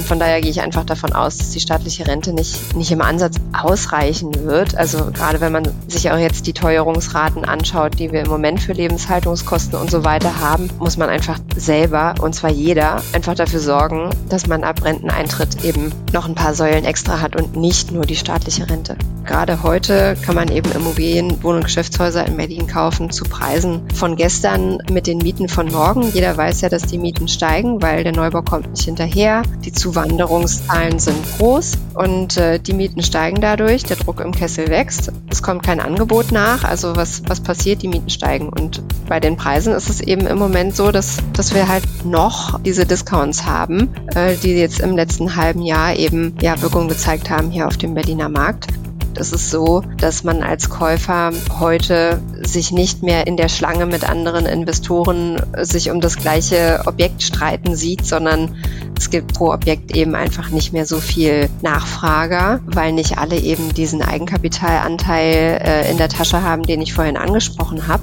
Und von daher gehe ich einfach davon aus, dass die staatliche Rente nicht, nicht im Ansatz ausreichen wird. Also gerade wenn man sich auch jetzt die Teuerungsraten anschaut, die wir im Moment für Lebenshaltungskosten und so weiter haben, muss man einfach selber, und zwar jeder, einfach dafür sorgen, dass man ab Renteneintritt eben noch ein paar Säulen extra hat und nicht nur die staatliche Rente. Gerade heute kann man eben Immobilien, Wohn- und Geschäftshäuser in Berlin kaufen zu Preisen von gestern mit den Mieten von morgen. Jeder weiß ja, dass die Mieten steigen, weil der Neubau kommt nicht hinterher. Die Zuwanderungszahlen sind groß und äh, die Mieten steigen dadurch, der Druck im Kessel wächst. Es kommt kein Angebot nach, also was, was passiert? Die Mieten steigen. Und bei den Preisen ist es eben im Moment so, dass, dass wir halt noch diese Discounts haben, äh, die jetzt im letzten halben Jahr eben ja Wirkung gezeigt haben hier auf dem Berliner Markt. Es ist so, dass man als Käufer heute sich nicht mehr in der Schlange mit anderen Investoren sich um das gleiche Objekt streiten sieht, sondern es gibt pro Objekt eben einfach nicht mehr so viel Nachfrager, weil nicht alle eben diesen Eigenkapitalanteil äh, in der Tasche haben, den ich vorhin angesprochen habe.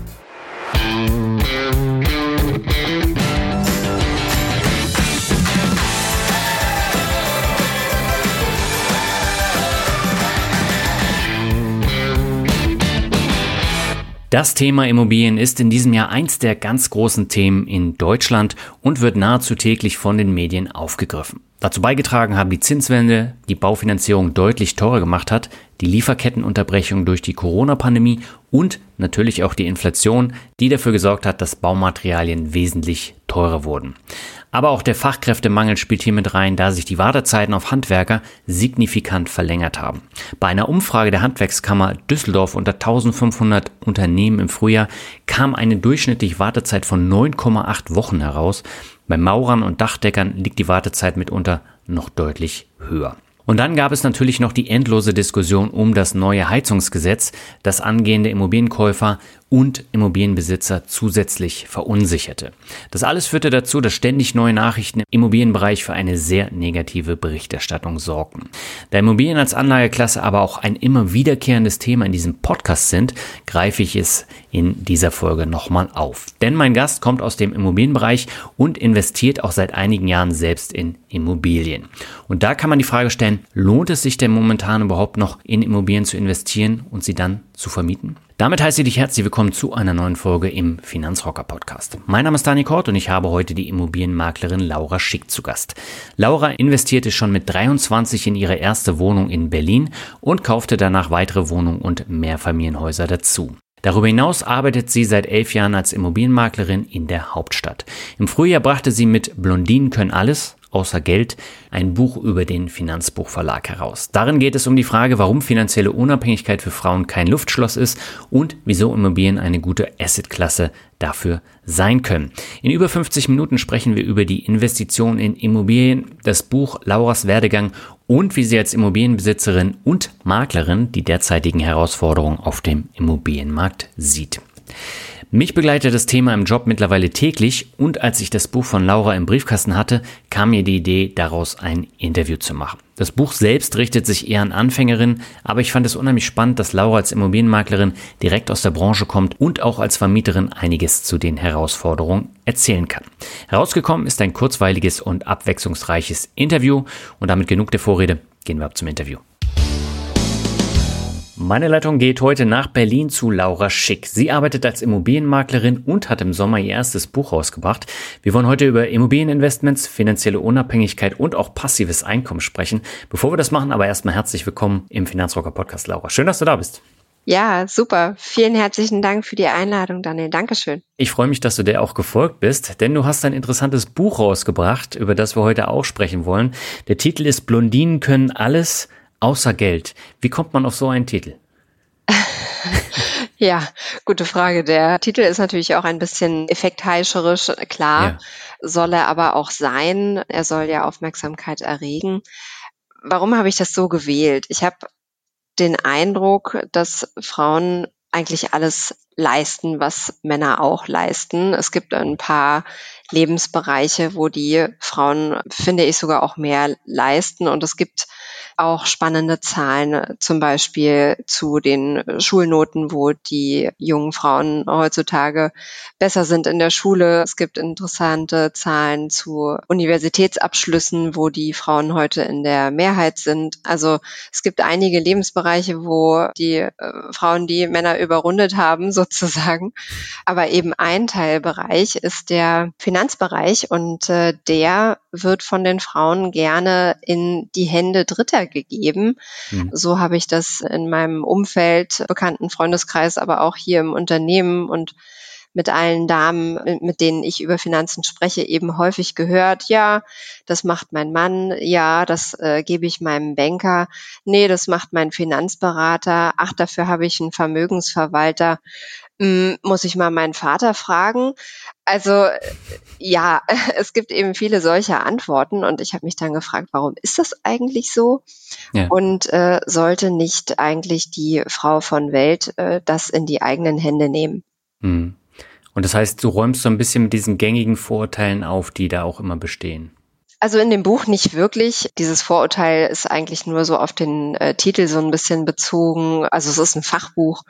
Das Thema Immobilien ist in diesem Jahr eins der ganz großen Themen in Deutschland und wird nahezu täglich von den Medien aufgegriffen. Dazu beigetragen haben die Zinswende, die Baufinanzierung deutlich teurer gemacht hat, die Lieferkettenunterbrechung durch die Corona-Pandemie und natürlich auch die Inflation, die dafür gesorgt hat, dass Baumaterialien wesentlich teurer wurden. Aber auch der Fachkräftemangel spielt hier mit rein, da sich die Wartezeiten auf Handwerker signifikant verlängert haben. Bei einer Umfrage der Handwerkskammer Düsseldorf unter 1500 Unternehmen im Frühjahr kam eine durchschnittliche Wartezeit von 9,8 Wochen heraus. Bei Maurern und Dachdeckern liegt die Wartezeit mitunter noch deutlich höher. Und dann gab es natürlich noch die endlose Diskussion um das neue Heizungsgesetz, das angehende Immobilienkäufer und Immobilienbesitzer zusätzlich verunsicherte. Das alles führte dazu, dass ständig neue Nachrichten im Immobilienbereich für eine sehr negative Berichterstattung sorgten. Da Immobilien als Anlageklasse aber auch ein immer wiederkehrendes Thema in diesem Podcast sind, greife ich es in dieser Folge nochmal auf. Denn mein Gast kommt aus dem Immobilienbereich und investiert auch seit einigen Jahren selbst in Immobilien. Und da kann man die Frage stellen, lohnt es sich denn momentan überhaupt noch in Immobilien zu investieren und sie dann zu vermieten? Damit heiße ich dich herzlich willkommen zu einer neuen Folge im Finanzrocker Podcast. Mein Name ist Dani Kort und ich habe heute die Immobilienmaklerin Laura Schick zu Gast. Laura investierte schon mit 23 in ihre erste Wohnung in Berlin und kaufte danach weitere Wohnungen und Mehrfamilienhäuser dazu. Darüber hinaus arbeitet sie seit elf Jahren als Immobilienmaklerin in der Hauptstadt. Im Frühjahr brachte sie mit Blondinen können alles außer Geld ein Buch über den Finanzbuchverlag heraus. Darin geht es um die Frage, warum finanzielle Unabhängigkeit für Frauen kein Luftschloss ist und wieso Immobilien eine gute Assetklasse dafür sein können. In über 50 Minuten sprechen wir über die Investition in Immobilien, das Buch Lauras Werdegang und wie sie als Immobilienbesitzerin und Maklerin die derzeitigen Herausforderungen auf dem Immobilienmarkt sieht. Mich begleitet das Thema im Job mittlerweile täglich und als ich das Buch von Laura im Briefkasten hatte, kam mir die Idee, daraus ein Interview zu machen. Das Buch selbst richtet sich eher an Anfängerinnen, aber ich fand es unheimlich spannend, dass Laura als Immobilienmaklerin direkt aus der Branche kommt und auch als Vermieterin einiges zu den Herausforderungen erzählen kann. Herausgekommen ist ein kurzweiliges und abwechslungsreiches Interview und damit genug der Vorrede, gehen wir ab zum Interview. Meine Leitung geht heute nach Berlin zu Laura Schick. Sie arbeitet als Immobilienmaklerin und hat im Sommer ihr erstes Buch rausgebracht. Wir wollen heute über Immobilieninvestments, finanzielle Unabhängigkeit und auch passives Einkommen sprechen. Bevor wir das machen, aber erstmal herzlich willkommen im Finanzrocker Podcast, Laura. Schön, dass du da bist. Ja, super. Vielen herzlichen Dank für die Einladung, Daniel. Dankeschön. Ich freue mich, dass du der auch gefolgt bist, denn du hast ein interessantes Buch rausgebracht, über das wir heute auch sprechen wollen. Der Titel ist Blondinen können alles, außer Geld. Wie kommt man auf so einen Titel? Ja, gute Frage. Der Titel ist natürlich auch ein bisschen effektheischerisch, klar, ja. soll er aber auch sein. Er soll ja Aufmerksamkeit erregen. Warum habe ich das so gewählt? Ich habe den Eindruck, dass Frauen eigentlich alles leisten, was Männer auch leisten. Es gibt ein paar Lebensbereiche, wo die Frauen, finde ich, sogar auch mehr leisten. Und es gibt auch spannende Zahlen, zum Beispiel zu den Schulnoten, wo die jungen Frauen heutzutage besser sind in der Schule. Es gibt interessante Zahlen zu Universitätsabschlüssen, wo die Frauen heute in der Mehrheit sind. Also es gibt einige Lebensbereiche, wo die äh, Frauen die Männer überrundet haben, sozusagen. Aber eben ein Teilbereich ist der Finanzbereich und äh, der wird von den Frauen gerne in die Hände Dritter gegeben. Mhm. So habe ich das in meinem Umfeld, bekannten Freundeskreis, aber auch hier im Unternehmen und mit allen Damen, mit denen ich über Finanzen spreche, eben häufig gehört, ja, das macht mein Mann, ja, das äh, gebe ich meinem Banker, nee, das macht mein Finanzberater, ach, dafür habe ich einen Vermögensverwalter. Hm, muss ich mal meinen Vater fragen. Also ja, es gibt eben viele solcher Antworten und ich habe mich dann gefragt, warum ist das eigentlich so? Ja. Und äh, sollte nicht eigentlich die Frau von Welt äh, das in die eigenen Hände nehmen? Hm. Und das heißt, du räumst so ein bisschen mit diesen gängigen Vorurteilen auf, die da auch immer bestehen. Also in dem Buch nicht wirklich. Dieses Vorurteil ist eigentlich nur so auf den äh, Titel so ein bisschen bezogen. Also es ist ein Fachbuch.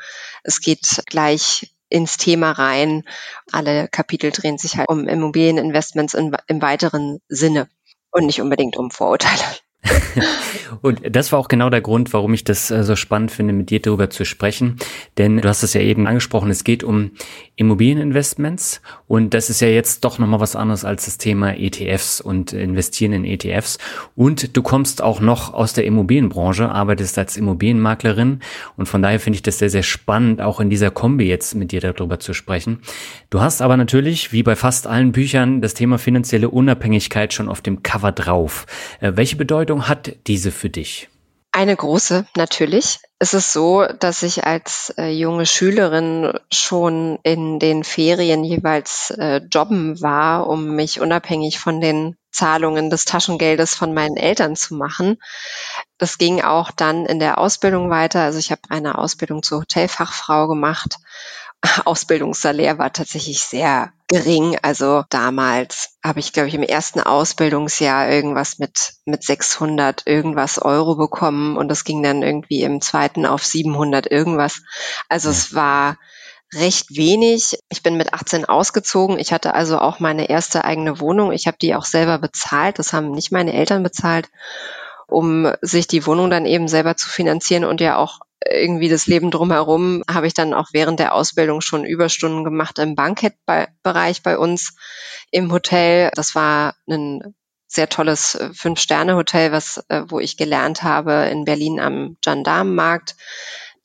Es geht gleich ins Thema rein. Alle Kapitel drehen sich halt um Immobilieninvestments in, im weiteren Sinne und nicht unbedingt um Vorurteile. und das war auch genau der Grund, warum ich das äh, so spannend finde, mit dir darüber zu sprechen. Denn du hast es ja eben angesprochen, es geht um Immobilieninvestments und das ist ja jetzt doch nochmal was anderes als das Thema ETFs und investieren in ETFs. Und du kommst auch noch aus der Immobilienbranche, arbeitest als Immobilienmaklerin und von daher finde ich das sehr, sehr spannend, auch in dieser Kombi jetzt mit dir darüber zu sprechen. Du hast aber natürlich, wie bei fast allen Büchern, das Thema finanzielle Unabhängigkeit schon auf dem Cover drauf. Äh, welche Bedeutung hat diese für dich? Eine große, natürlich. Es ist so, dass ich als äh, junge Schülerin schon in den Ferien jeweils äh, jobben war, um mich unabhängig von den Zahlungen des Taschengeldes von meinen Eltern zu machen. Das ging auch dann in der Ausbildung weiter. Also ich habe eine Ausbildung zur Hotelfachfrau gemacht Ausbildungssalär war tatsächlich sehr gering. Also damals habe ich, glaube ich, im ersten Ausbildungsjahr irgendwas mit, mit 600 irgendwas Euro bekommen und das ging dann irgendwie im zweiten auf 700 irgendwas. Also es war recht wenig. Ich bin mit 18 ausgezogen. Ich hatte also auch meine erste eigene Wohnung. Ich habe die auch selber bezahlt. Das haben nicht meine Eltern bezahlt um sich die Wohnung dann eben selber zu finanzieren und ja auch irgendwie das Leben drumherum habe ich dann auch während der Ausbildung schon Überstunden gemacht im Bankettbereich bei uns im Hotel. Das war ein sehr tolles äh, Fünf-Sterne-Hotel, was, äh, wo ich gelernt habe in Berlin am Gendarmenmarkt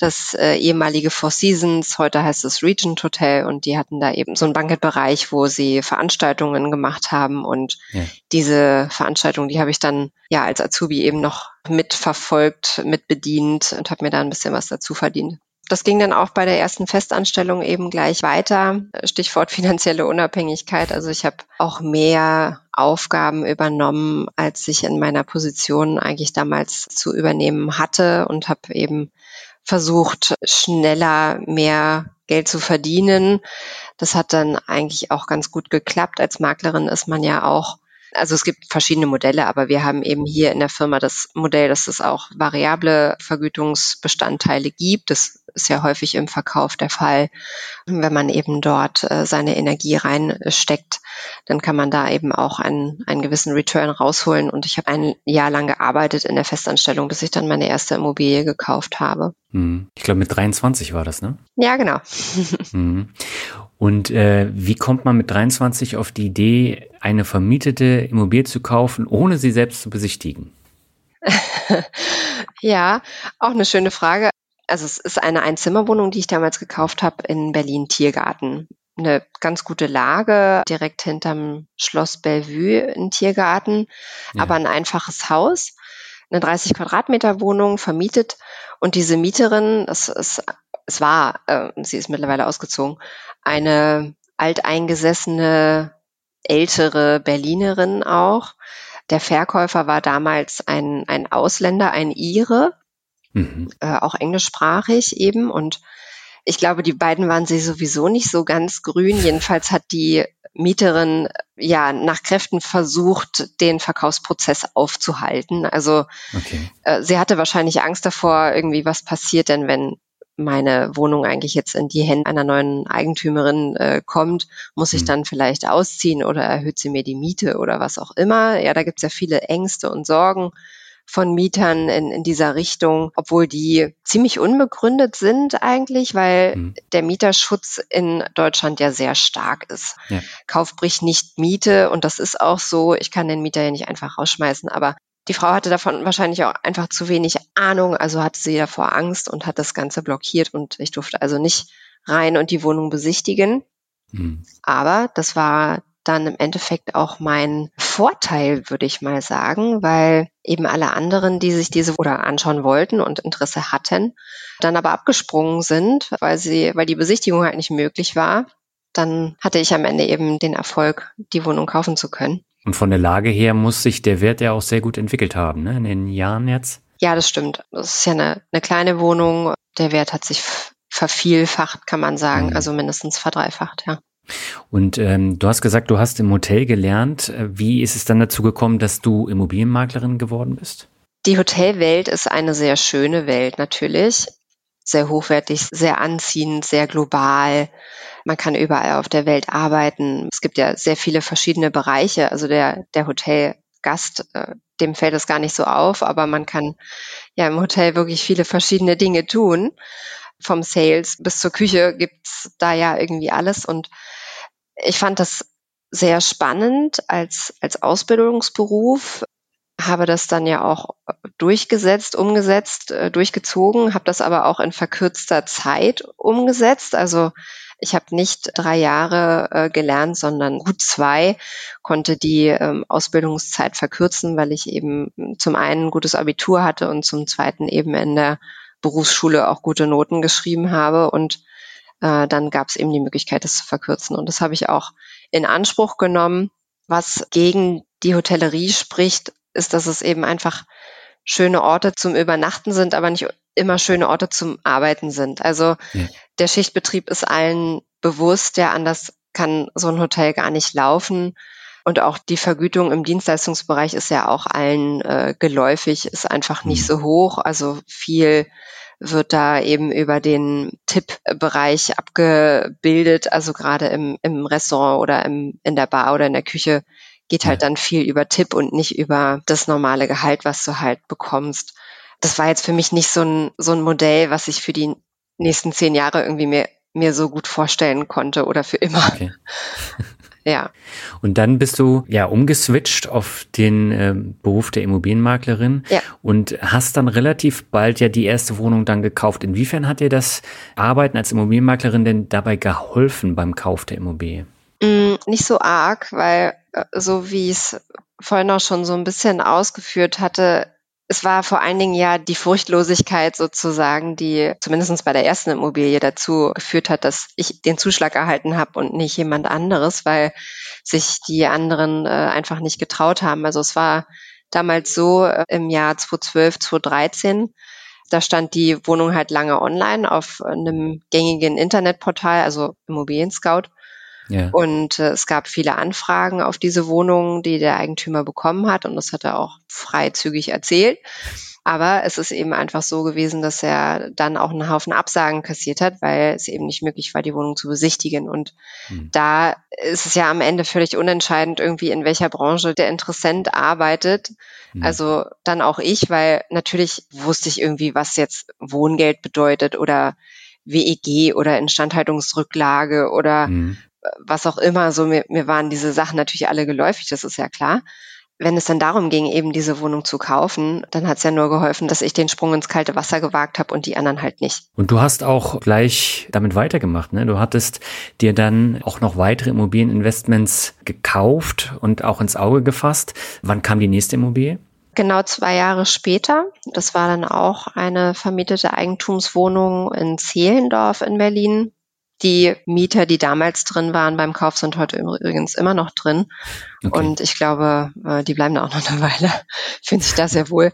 das äh, ehemalige Four Seasons, heute heißt es Regent Hotel und die hatten da eben so einen Bankettbereich, wo sie Veranstaltungen gemacht haben und ja. diese Veranstaltung, die habe ich dann ja als Azubi eben noch mitverfolgt, mitbedient und habe mir da ein bisschen was dazu verdient. Das ging dann auch bei der ersten Festanstellung eben gleich weiter. Stichwort finanzielle Unabhängigkeit. Also ich habe auch mehr Aufgaben übernommen, als ich in meiner Position eigentlich damals zu übernehmen hatte und habe eben versucht, schneller mehr Geld zu verdienen. Das hat dann eigentlich auch ganz gut geklappt. Als Maklerin ist man ja auch also es gibt verschiedene Modelle, aber wir haben eben hier in der Firma das Modell, dass es auch variable Vergütungsbestandteile gibt. Das ist ja häufig im Verkauf der Fall. Wenn man eben dort äh, seine Energie reinsteckt, dann kann man da eben auch einen, einen gewissen Return rausholen. Und ich habe ein Jahr lang gearbeitet in der Festanstellung, bis ich dann meine erste Immobilie gekauft habe. Hm. Ich glaube, mit 23 war das, ne? Ja, genau. Hm. Und äh, wie kommt man mit 23 auf die Idee, eine vermietete Immobilie zu kaufen, ohne sie selbst zu besichtigen? ja, auch eine schöne Frage. Also es ist eine Einzimmerwohnung, die ich damals gekauft habe in Berlin Tiergarten. Eine ganz gute Lage, direkt hinterm Schloss Bellevue in Tiergarten, ja. aber ein einfaches Haus, eine 30 Quadratmeter Wohnung vermietet und diese Mieterin, das ist es war, äh, sie ist mittlerweile ausgezogen, eine alteingesessene ältere Berlinerin auch. Der Verkäufer war damals ein, ein Ausländer, ein Ire, mhm. äh, auch englischsprachig eben. Und ich glaube, die beiden waren sie sowieso nicht so ganz grün. Jedenfalls hat die Mieterin ja nach Kräften versucht, den Verkaufsprozess aufzuhalten. Also okay. äh, sie hatte wahrscheinlich Angst davor, irgendwie was passiert denn, wenn meine Wohnung eigentlich jetzt in die Hände einer neuen Eigentümerin äh, kommt, muss ich mhm. dann vielleicht ausziehen oder erhöht sie mir die Miete oder was auch immer. Ja, da gibt es ja viele Ängste und Sorgen von Mietern in, in dieser Richtung, obwohl die ziemlich unbegründet sind eigentlich, weil mhm. der Mieterschutz in Deutschland ja sehr stark ist. Ja. Kauf bricht nicht Miete und das ist auch so. Ich kann den Mieter ja nicht einfach rausschmeißen, aber die Frau hatte davon wahrscheinlich auch einfach zu wenig Ahnung, also hatte sie davor Angst und hat das Ganze blockiert und ich durfte also nicht rein und die Wohnung besichtigen. Mhm. Aber das war dann im Endeffekt auch mein Vorteil, würde ich mal sagen, weil eben alle anderen, die sich diese oder anschauen wollten und Interesse hatten, dann aber abgesprungen sind, weil sie, weil die Besichtigung halt nicht möglich war. Dann hatte ich am Ende eben den Erfolg, die Wohnung kaufen zu können. Und von der Lage her muss sich der Wert ja auch sehr gut entwickelt haben, ne? in den Jahren jetzt. Ja, das stimmt. Das ist ja eine, eine kleine Wohnung. Der Wert hat sich vervielfacht, kann man sagen, mhm. also mindestens verdreifacht, ja. Und ähm, du hast gesagt, du hast im Hotel gelernt. Wie ist es dann dazu gekommen, dass du Immobilienmaklerin geworden bist? Die Hotelwelt ist eine sehr schöne Welt natürlich. Sehr hochwertig, sehr anziehend, sehr global. Man kann überall auf der Welt arbeiten. Es gibt ja sehr viele verschiedene Bereiche. Also der, der Hotelgast, äh, dem fällt es gar nicht so auf, aber man kann ja im Hotel wirklich viele verschiedene Dinge tun. Vom Sales bis zur Küche gibt's da ja irgendwie alles. Und ich fand das sehr spannend als, als Ausbildungsberuf habe das dann ja auch durchgesetzt, umgesetzt, äh, durchgezogen, habe das aber auch in verkürzter Zeit umgesetzt. Also ich habe nicht drei Jahre äh, gelernt, sondern gut zwei, konnte die ähm, Ausbildungszeit verkürzen, weil ich eben zum einen ein gutes Abitur hatte und zum zweiten eben in der Berufsschule auch gute Noten geschrieben habe. Und äh, dann gab es eben die Möglichkeit, das zu verkürzen. Und das habe ich auch in Anspruch genommen. Was gegen die Hotellerie spricht, ist, dass es eben einfach schöne Orte zum Übernachten sind, aber nicht immer schöne Orte zum Arbeiten sind. Also ja. der Schichtbetrieb ist allen bewusst, ja, anders kann so ein Hotel gar nicht laufen. Und auch die Vergütung im Dienstleistungsbereich ist ja auch allen äh, geläufig, ist einfach nicht mhm. so hoch. Also viel wird da eben über den Tippbereich abgebildet. Also gerade im, im Restaurant oder im, in der Bar oder in der Küche geht halt dann viel über Tipp und nicht über das normale Gehalt, was du halt bekommst. Das war jetzt für mich nicht so ein, so ein Modell, was ich für die nächsten zehn Jahre irgendwie mir, mir so gut vorstellen konnte oder für immer. Okay. ja. Und dann bist du ja umgeswitcht auf den äh, Beruf der Immobilienmaklerin ja. und hast dann relativ bald ja die erste Wohnung dann gekauft. Inwiefern hat dir das Arbeiten als Immobilienmaklerin denn dabei geholfen beim Kauf der Immobilie? Mm, nicht so arg, weil äh, so wie ich es vorhin auch schon so ein bisschen ausgeführt hatte, es war vor allen Dingen ja die Furchtlosigkeit sozusagen, die zumindest bei der ersten Immobilie dazu geführt hat, dass ich den Zuschlag erhalten habe und nicht jemand anderes, weil sich die anderen äh, einfach nicht getraut haben. Also es war damals so äh, im Jahr 2012, 2013, da stand die Wohnung halt lange online auf einem gängigen Internetportal, also Immobilien Scout. Ja. Und äh, es gab viele Anfragen auf diese Wohnung, die der Eigentümer bekommen hat. Und das hat er auch freizügig erzählt. Aber es ist eben einfach so gewesen, dass er dann auch einen Haufen Absagen kassiert hat, weil es eben nicht möglich war, die Wohnung zu besichtigen. Und mhm. da ist es ja am Ende völlig unentscheidend irgendwie, in welcher Branche der Interessent arbeitet. Mhm. Also dann auch ich, weil natürlich wusste ich irgendwie, was jetzt Wohngeld bedeutet oder WEG oder Instandhaltungsrücklage oder mhm was auch immer. So mir, mir waren diese Sachen natürlich alle geläufig, das ist ja klar. Wenn es dann darum ging, eben diese Wohnung zu kaufen, dann hat es ja nur geholfen, dass ich den Sprung ins kalte Wasser gewagt habe und die anderen halt nicht. Und du hast auch gleich damit weitergemacht, ne? Du hattest dir dann auch noch weitere Immobilieninvestments gekauft und auch ins Auge gefasst. Wann kam die nächste Immobilie? Genau zwei Jahre später, das war dann auch eine vermietete Eigentumswohnung in Zehlendorf in Berlin. Die Mieter, die damals drin waren beim Kauf, sind heute übrigens immer noch drin. Okay. Und ich glaube, äh, die bleiben da auch noch eine Weile, fühlen sich da sehr wohl.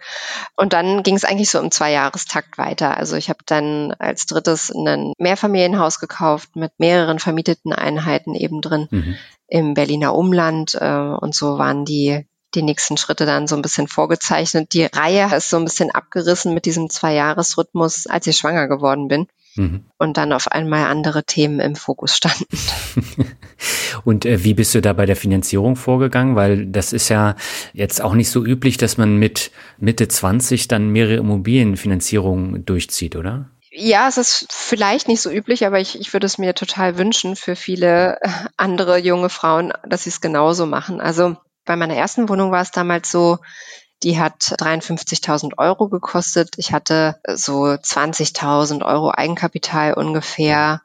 Und dann ging es eigentlich so im Zweijahrestakt weiter. Also ich habe dann als drittes ein Mehrfamilienhaus gekauft mit mehreren vermieteten Einheiten eben drin mhm. im Berliner Umland. Äh, und so waren die die nächsten Schritte dann so ein bisschen vorgezeichnet. Die Reihe ist so ein bisschen abgerissen mit diesem Zwei-Jahres-Rhythmus, als ich schwanger geworden bin. Mhm. Und dann auf einmal andere Themen im Fokus standen. Und äh, wie bist du da bei der Finanzierung vorgegangen? Weil das ist ja jetzt auch nicht so üblich, dass man mit Mitte 20 dann mehrere Immobilienfinanzierungen durchzieht, oder? Ja, es ist vielleicht nicht so üblich, aber ich, ich würde es mir total wünschen für viele äh, andere junge Frauen, dass sie es genauso machen. Also bei meiner ersten Wohnung war es damals so, die hat 53.000 Euro gekostet. Ich hatte so 20.000 Euro Eigenkapital ungefähr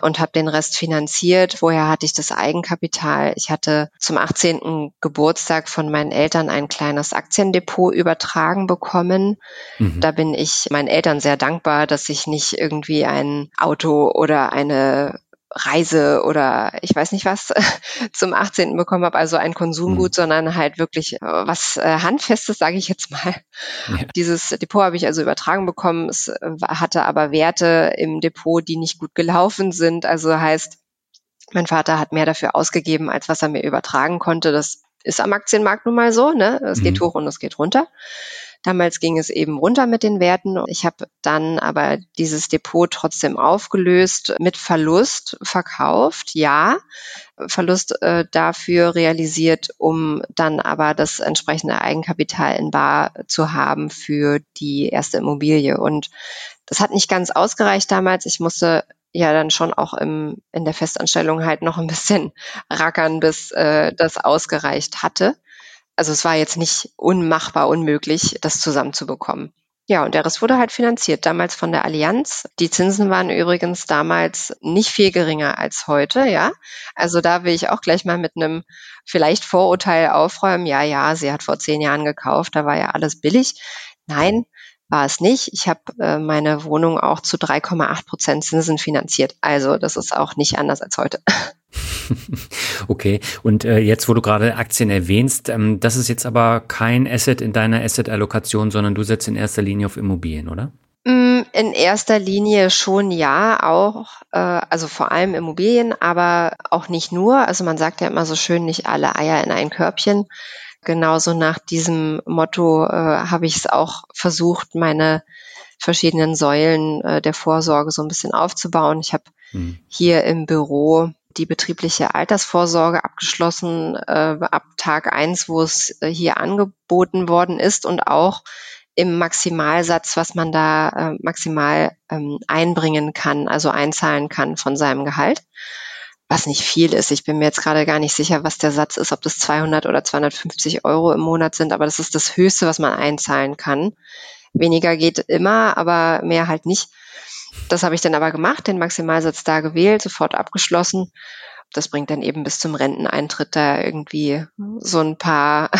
und habe den Rest finanziert. Woher hatte ich das Eigenkapital? Ich hatte zum 18. Geburtstag von meinen Eltern ein kleines Aktiendepot übertragen bekommen. Mhm. Da bin ich meinen Eltern sehr dankbar, dass ich nicht irgendwie ein Auto oder eine Reise oder ich weiß nicht was zum 18. bekommen habe, also ein Konsumgut, mhm. sondern halt wirklich äh, was äh, Handfestes, sage ich jetzt mal. Ja. Dieses Depot habe ich also übertragen bekommen. Es äh, hatte aber Werte im Depot, die nicht gut gelaufen sind. Also heißt, mein Vater hat mehr dafür ausgegeben, als was er mir übertragen konnte. Das ist am Aktienmarkt nun mal so, ne? Es mhm. geht hoch und es geht runter. Damals ging es eben runter mit den Werten. Ich habe dann aber dieses Depot trotzdem aufgelöst, mit Verlust verkauft, ja. Verlust äh, dafür realisiert, um dann aber das entsprechende Eigenkapital in Bar zu haben für die erste Immobilie. Und das hat nicht ganz ausgereicht damals. Ich musste ja dann schon auch im, in der Festanstellung halt noch ein bisschen rackern, bis äh, das ausgereicht hatte. Also es war jetzt nicht unmachbar unmöglich, das zusammenzubekommen. Ja, und der Rest wurde halt finanziert, damals von der Allianz. Die Zinsen waren übrigens damals nicht viel geringer als heute, ja. Also da will ich auch gleich mal mit einem vielleicht Vorurteil aufräumen. Ja, ja, sie hat vor zehn Jahren gekauft, da war ja alles billig. Nein, war es nicht. Ich habe äh, meine Wohnung auch zu 3,8 Prozent Zinsen finanziert. Also das ist auch nicht anders als heute. Okay, und äh, jetzt, wo du gerade Aktien erwähnst, ähm, das ist jetzt aber kein Asset in deiner Asset-Allokation, sondern du setzt in erster Linie auf Immobilien, oder? Mm, in erster Linie schon ja, auch, äh, also vor allem Immobilien, aber auch nicht nur. Also man sagt ja immer so schön, nicht alle Eier in ein Körbchen. Genauso nach diesem Motto äh, habe ich es auch versucht, meine verschiedenen Säulen äh, der Vorsorge so ein bisschen aufzubauen. Ich habe mhm. hier im Büro die betriebliche Altersvorsorge abgeschlossen äh, ab Tag eins, wo es äh, hier angeboten worden ist und auch im Maximalsatz, was man da äh, maximal ähm, einbringen kann, also einzahlen kann von seinem Gehalt, was nicht viel ist. Ich bin mir jetzt gerade gar nicht sicher, was der Satz ist, ob das 200 oder 250 Euro im Monat sind, aber das ist das Höchste, was man einzahlen kann. Weniger geht immer, aber mehr halt nicht. Das habe ich dann aber gemacht, den Maximalsatz da gewählt, sofort abgeschlossen. Das bringt dann eben bis zum Renteneintritt da irgendwie so ein paar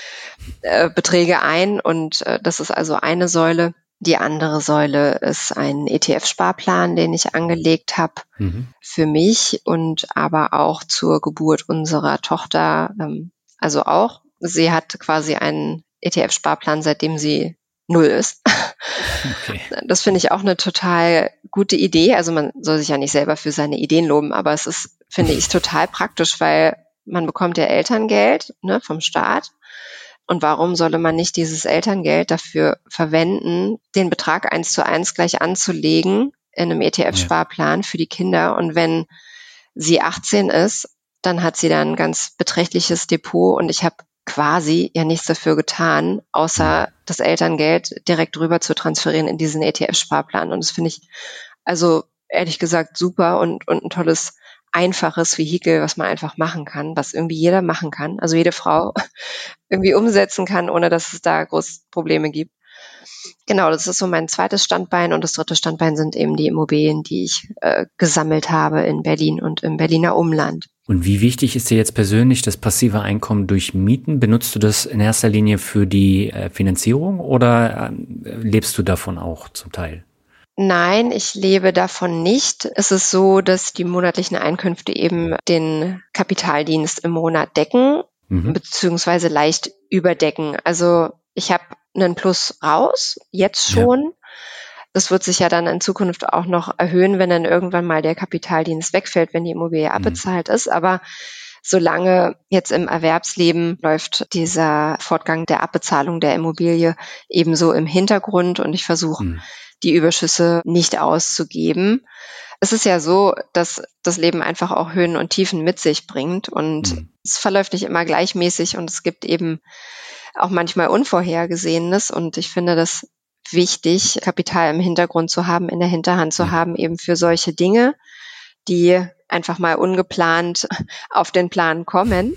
äh, Beträge ein. Und äh, das ist also eine Säule. Die andere Säule ist ein ETF-Sparplan, den ich angelegt habe mhm. für mich und aber auch zur Geburt unserer Tochter. Ähm, also auch, sie hat quasi einen ETF-Sparplan, seitdem sie null ist. Okay. Das finde ich auch eine total gute Idee. Also man soll sich ja nicht selber für seine Ideen loben, aber es ist, finde ich, total praktisch, weil man bekommt ja Elterngeld ne, vom Staat. Und warum solle man nicht dieses Elterngeld dafür verwenden, den Betrag eins zu eins gleich anzulegen in einem ETF-Sparplan für die Kinder? Und wenn sie 18 ist, dann hat sie dann ein ganz beträchtliches Depot und ich habe quasi ja nichts dafür getan, außer das Elterngeld direkt rüber zu transferieren in diesen ETF-Sparplan. Und das finde ich also ehrlich gesagt super und, und ein tolles, einfaches Vehikel, was man einfach machen kann, was irgendwie jeder machen kann, also jede Frau irgendwie umsetzen kann, ohne dass es da groß Probleme gibt. Genau, das ist so mein zweites Standbein und das dritte Standbein sind eben die Immobilien, die ich äh, gesammelt habe in Berlin und im Berliner Umland. Und wie wichtig ist dir jetzt persönlich das passive Einkommen durch Mieten? Benutzt du das in erster Linie für die äh, Finanzierung oder ähm, lebst du davon auch zum Teil? Nein, ich lebe davon nicht. Es ist so, dass die monatlichen Einkünfte eben den Kapitaldienst im Monat decken, mhm. beziehungsweise leicht überdecken. Also ich habe einen Plus raus, jetzt schon. Ja. Das wird sich ja dann in Zukunft auch noch erhöhen, wenn dann irgendwann mal der Kapitaldienst wegfällt, wenn die Immobilie mhm. abbezahlt ist. Aber solange jetzt im Erwerbsleben läuft dieser Fortgang der Abbezahlung der Immobilie ebenso im Hintergrund und ich versuche mhm. Die Überschüsse nicht auszugeben. Es ist ja so, dass das Leben einfach auch Höhen und Tiefen mit sich bringt und mhm. es verläuft nicht immer gleichmäßig und es gibt eben auch manchmal Unvorhergesehenes und ich finde das wichtig, Kapital im Hintergrund zu haben, in der Hinterhand zu haben, eben für solche Dinge, die einfach mal ungeplant auf den Plan kommen.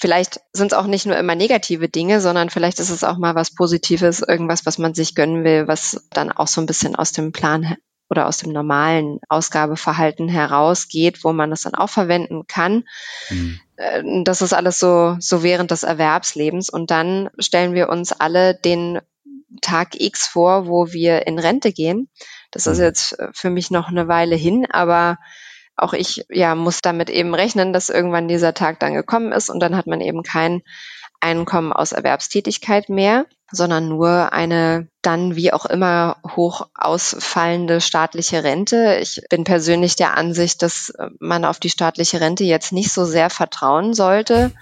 Vielleicht sind es auch nicht nur immer negative Dinge, sondern vielleicht ist es auch mal was Positives, irgendwas, was man sich gönnen will, was dann auch so ein bisschen aus dem Plan oder aus dem normalen Ausgabeverhalten herausgeht, wo man das dann auch verwenden kann. Mhm. Äh, das ist alles so, so während des Erwerbslebens. Und dann stellen wir uns alle den Tag X vor, wo wir in Rente gehen. Das ist mhm. jetzt äh, für mich noch eine Weile hin, aber auch ich ja muss damit eben rechnen, dass irgendwann dieser Tag dann gekommen ist und dann hat man eben kein Einkommen aus Erwerbstätigkeit mehr, sondern nur eine dann wie auch immer hoch ausfallende staatliche Rente. Ich bin persönlich der Ansicht, dass man auf die staatliche Rente jetzt nicht so sehr vertrauen sollte.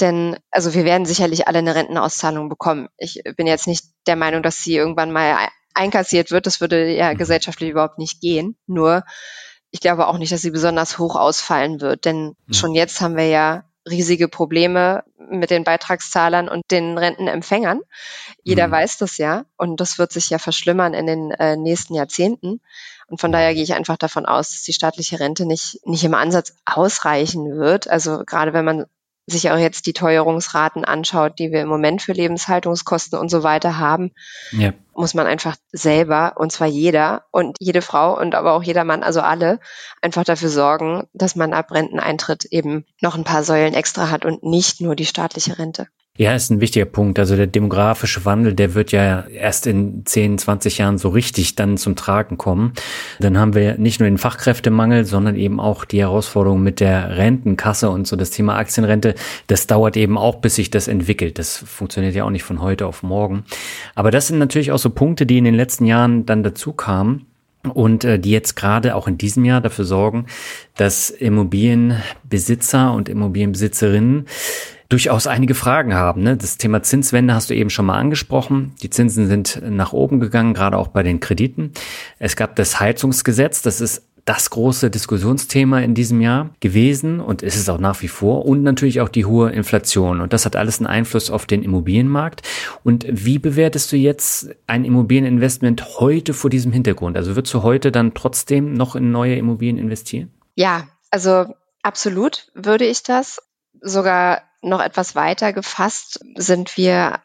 Denn, also wir werden sicherlich alle eine Rentenauszahlung bekommen. Ich bin jetzt nicht der Meinung, dass sie irgendwann mal einkassiert wird. Das würde ja mhm. gesellschaftlich überhaupt nicht gehen. Nur, ich glaube auch nicht, dass sie besonders hoch ausfallen wird. Denn mhm. schon jetzt haben wir ja riesige Probleme mit den Beitragszahlern und den Rentenempfängern. Jeder mhm. weiß das ja und das wird sich ja verschlimmern in den äh, nächsten Jahrzehnten. Und von daher gehe ich einfach davon aus, dass die staatliche Rente nicht, nicht im Ansatz ausreichen wird. Also gerade wenn man sich auch jetzt die Teuerungsraten anschaut, die wir im Moment für Lebenshaltungskosten und so weiter haben, ja. muss man einfach selber, und zwar jeder und jede Frau und aber auch jeder Mann, also alle, einfach dafür sorgen, dass man ab Renteneintritt eben noch ein paar Säulen extra hat und nicht nur die staatliche Rente. Ja, ist ein wichtiger Punkt. Also der demografische Wandel, der wird ja erst in 10, 20 Jahren so richtig dann zum Tragen kommen. Dann haben wir nicht nur den Fachkräftemangel, sondern eben auch die Herausforderung mit der Rentenkasse und so das Thema Aktienrente. Das dauert eben auch, bis sich das entwickelt. Das funktioniert ja auch nicht von heute auf morgen. Aber das sind natürlich auch so Punkte, die in den letzten Jahren dann dazu kamen und äh, die jetzt gerade auch in diesem Jahr dafür sorgen, dass Immobilienbesitzer und Immobilienbesitzerinnen durchaus einige Fragen haben. Ne? Das Thema Zinswende hast du eben schon mal angesprochen. Die Zinsen sind nach oben gegangen, gerade auch bei den Krediten. Es gab das Heizungsgesetz, das ist das große Diskussionsthema in diesem Jahr gewesen und ist es auch nach wie vor und natürlich auch die hohe Inflation und das hat alles einen Einfluss auf den Immobilienmarkt. Und wie bewertest du jetzt ein Immobilieninvestment heute vor diesem Hintergrund? Also würdest du heute dann trotzdem noch in neue Immobilien investieren? Ja, also absolut würde ich das. Sogar noch etwas weiter gefasst sind wir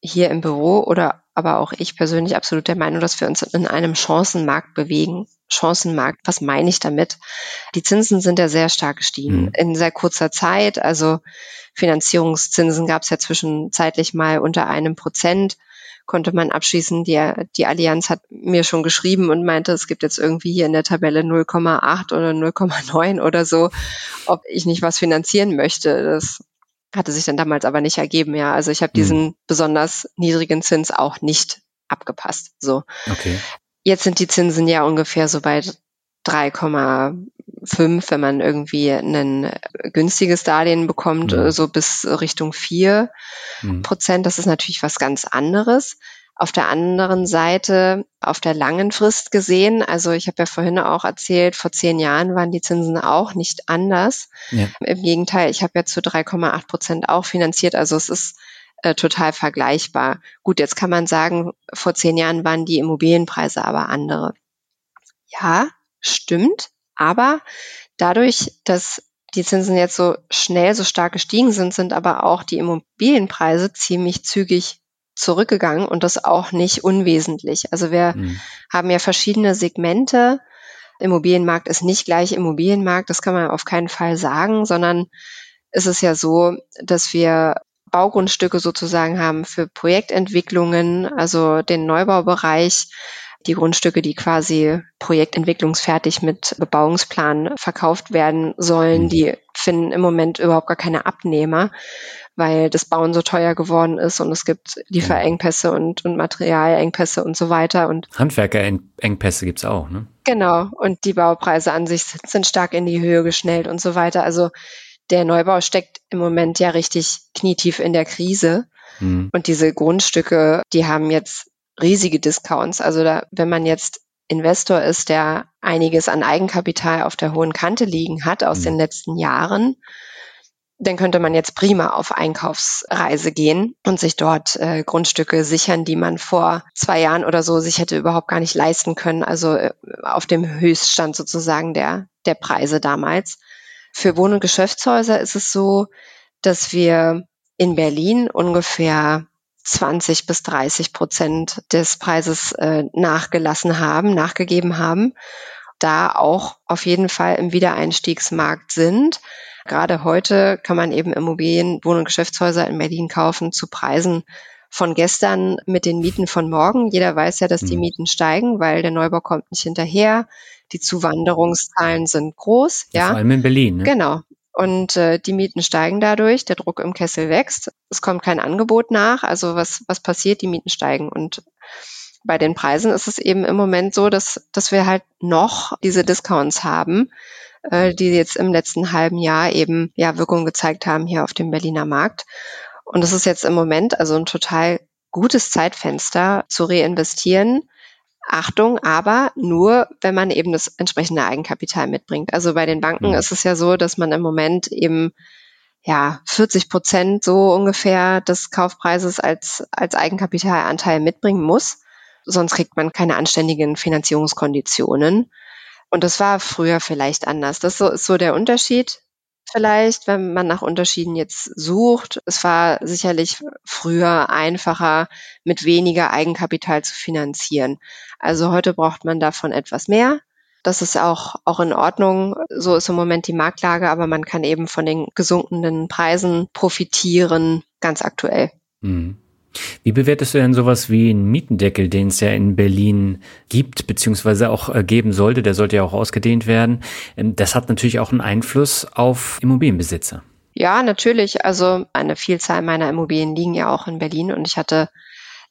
hier im Büro oder aber auch ich persönlich absolut der Meinung, dass wir uns in einem Chancenmarkt bewegen. Chancenmarkt, was meine ich damit? Die Zinsen sind ja sehr stark gestiegen mhm. in sehr kurzer Zeit. Also Finanzierungszinsen gab es ja zwischenzeitlich mal unter einem Prozent konnte man abschließen. Die, die Allianz hat mir schon geschrieben und meinte, es gibt jetzt irgendwie hier in der Tabelle 0,8 oder 0,9 oder so, ob ich nicht was finanzieren möchte. Das hatte sich dann damals aber nicht ergeben, ja. Also ich habe hm. diesen besonders niedrigen Zins auch nicht abgepasst. So. Okay. Jetzt sind die Zinsen ja ungefähr so bei 3,5, wenn man irgendwie ein günstiges Darlehen bekommt, ja. so bis Richtung 4 mhm. Prozent. Das ist natürlich was ganz anderes. Auf der anderen Seite, auf der langen Frist gesehen, also ich habe ja vorhin auch erzählt, vor zehn Jahren waren die Zinsen auch nicht anders. Ja. Im Gegenteil, ich habe ja zu 3,8 Prozent auch finanziert. Also es ist äh, total vergleichbar. Gut, jetzt kann man sagen, vor zehn Jahren waren die Immobilienpreise aber andere. Ja, stimmt. Aber dadurch, dass die Zinsen jetzt so schnell, so stark gestiegen sind, sind aber auch die Immobilienpreise ziemlich zügig zurückgegangen und das auch nicht unwesentlich. Also wir mhm. haben ja verschiedene Segmente Immobilienmarkt ist nicht gleich Immobilienmarkt, das kann man auf keinen Fall sagen, sondern es ist ja so, dass wir Baugrundstücke sozusagen haben für Projektentwicklungen, also den Neubaubereich, die Grundstücke, die quasi projektentwicklungsfertig mit Bebauungsplan verkauft werden sollen, mhm. die finden im Moment überhaupt gar keine Abnehmer, weil das Bauen so teuer geworden ist und es gibt Lieferengpässe und, und Materialengpässe und so weiter. Und Handwerkerengpässe gibt's auch, ne? Genau. Und die Baupreise an sich sind stark in die Höhe geschnellt und so weiter. Also der Neubau steckt im Moment ja richtig knietief in der Krise. Mhm. Und diese Grundstücke, die haben jetzt riesige Discounts. Also da, wenn man jetzt Investor ist, der einiges an Eigenkapital auf der hohen Kante liegen hat aus mhm. den letzten Jahren, dann könnte man jetzt prima auf Einkaufsreise gehen und sich dort äh, Grundstücke sichern, die man vor zwei Jahren oder so sich hätte überhaupt gar nicht leisten können. Also äh, auf dem Höchststand sozusagen der, der Preise damals. Für Wohn- und Geschäftshäuser ist es so, dass wir in Berlin ungefähr 20 bis 30 Prozent des Preises äh, nachgelassen haben, nachgegeben haben, da auch auf jeden Fall im Wiedereinstiegsmarkt sind. Gerade heute kann man eben Immobilien, Wohn- und Geschäftshäuser in Berlin kaufen zu Preisen von gestern mit den Mieten von morgen. Jeder weiß ja, dass die mhm. Mieten steigen, weil der Neubau kommt nicht hinterher. Die Zuwanderungszahlen sind groß. Ja, vor allem in Berlin. Ne? Genau. Und äh, die Mieten steigen dadurch, der Druck im Kessel wächst. Es kommt kein Angebot nach. Also was, was passiert? Die Mieten steigen. Und bei den Preisen ist es eben im Moment so, dass, dass wir halt noch diese Discounts haben, äh, die jetzt im letzten halben Jahr eben ja Wirkung gezeigt haben hier auf dem Berliner Markt. Und es ist jetzt im Moment also ein total gutes Zeitfenster zu reinvestieren. Achtung, aber nur, wenn man eben das entsprechende Eigenkapital mitbringt. Also bei den Banken mhm. ist es ja so, dass man im Moment eben ja 40 Prozent so ungefähr des Kaufpreises als, als Eigenkapitalanteil mitbringen muss. Sonst kriegt man keine anständigen Finanzierungskonditionen. Und das war früher vielleicht anders. Das ist so der Unterschied vielleicht, wenn man nach Unterschieden jetzt sucht. Es war sicherlich früher einfacher, mit weniger Eigenkapital zu finanzieren. Also heute braucht man davon etwas mehr. Das ist auch, auch in Ordnung. So ist im Moment die Marktlage, aber man kann eben von den gesunkenen Preisen profitieren, ganz aktuell. Mhm. Wie bewertest du denn sowas wie einen Mietendeckel, den es ja in Berlin gibt, beziehungsweise auch äh, geben sollte? Der sollte ja auch ausgedehnt werden. Ähm, das hat natürlich auch einen Einfluss auf Immobilienbesitzer. Ja, natürlich. Also eine Vielzahl meiner Immobilien liegen ja auch in Berlin und ich hatte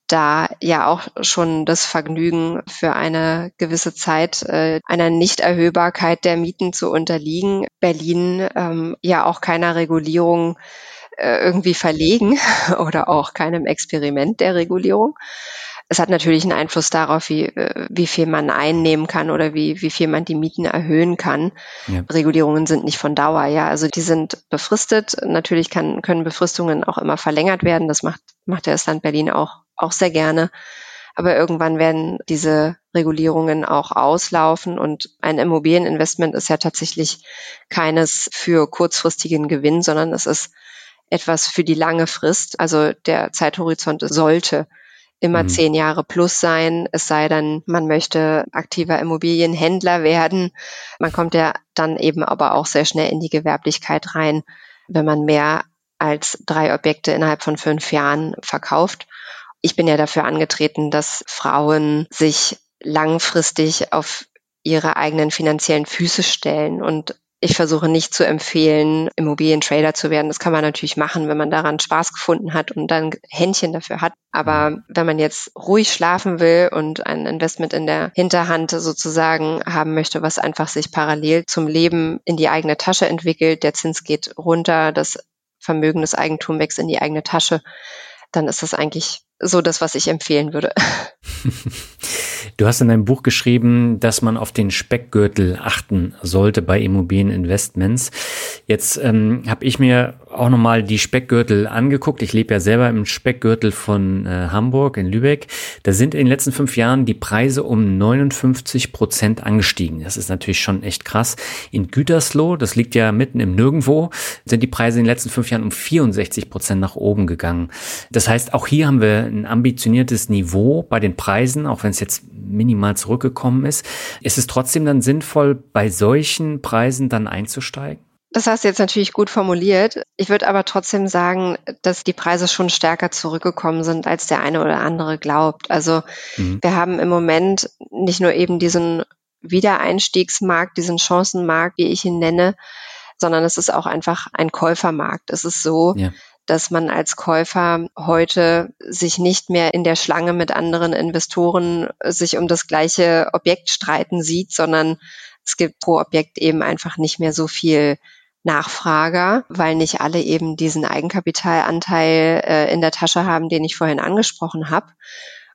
da ja auch schon das Vergnügen für eine gewisse Zeit äh, einer Nichterhöhbarkeit der Mieten zu unterliegen. Berlin ähm, ja auch keiner Regulierung irgendwie verlegen oder auch keinem Experiment der Regulierung. Es hat natürlich einen Einfluss darauf, wie, äh, wie viel man einnehmen kann oder wie, wie viel man die Mieten erhöhen kann. Ja. Regulierungen sind nicht von Dauer, ja. Also die sind befristet. Natürlich kann, können Befristungen auch immer verlängert werden. Das macht, macht das Land Berlin auch, auch sehr gerne. Aber irgendwann werden diese Regulierungen auch auslaufen und ein Immobilieninvestment ist ja tatsächlich keines für kurzfristigen Gewinn, sondern es ist etwas für die lange Frist. Also der Zeithorizont sollte immer mhm. zehn Jahre plus sein, es sei denn, man möchte aktiver Immobilienhändler werden. Man kommt ja dann eben aber auch sehr schnell in die Gewerblichkeit rein, wenn man mehr als drei Objekte innerhalb von fünf Jahren verkauft. Ich bin ja dafür angetreten, dass Frauen sich langfristig auf ihre eigenen finanziellen Füße stellen und ich versuche nicht zu empfehlen, Immobilientrader zu werden. Das kann man natürlich machen, wenn man daran Spaß gefunden hat und dann Händchen dafür hat. Aber wenn man jetzt ruhig schlafen will und ein Investment in der Hinterhand sozusagen haben möchte, was einfach sich parallel zum Leben in die eigene Tasche entwickelt, der Zins geht runter, das Vermögen des Eigentums wächst in die eigene Tasche, dann ist das eigentlich so das, was ich empfehlen würde. Du hast in deinem Buch geschrieben, dass man auf den Speckgürtel achten sollte bei Immobilieninvestments. Jetzt ähm, habe ich mir auch nochmal die Speckgürtel angeguckt. Ich lebe ja selber im Speckgürtel von äh, Hamburg in Lübeck. Da sind in den letzten fünf Jahren die Preise um 59 Prozent angestiegen. Das ist natürlich schon echt krass. In Gütersloh, das liegt ja mitten im Nirgendwo, sind die Preise in den letzten fünf Jahren um 64 Prozent nach oben gegangen. Das heißt, auch hier haben wir ein ambitioniertes Niveau bei den Preisen, auch wenn es jetzt minimal zurückgekommen ist. Ist es trotzdem dann sinnvoll, bei solchen Preisen dann einzusteigen? Das hast du jetzt natürlich gut formuliert. Ich würde aber trotzdem sagen, dass die Preise schon stärker zurückgekommen sind, als der eine oder andere glaubt. Also mhm. wir haben im Moment nicht nur eben diesen Wiedereinstiegsmarkt, diesen Chancenmarkt, wie ich ihn nenne, sondern es ist auch einfach ein Käufermarkt. Es ist so, ja. dass man als Käufer heute sich nicht mehr in der Schlange mit anderen Investoren sich um das gleiche Objekt streiten sieht, sondern es gibt pro Objekt eben einfach nicht mehr so viel Nachfrager, weil nicht alle eben diesen Eigenkapitalanteil äh, in der Tasche haben, den ich vorhin angesprochen habe.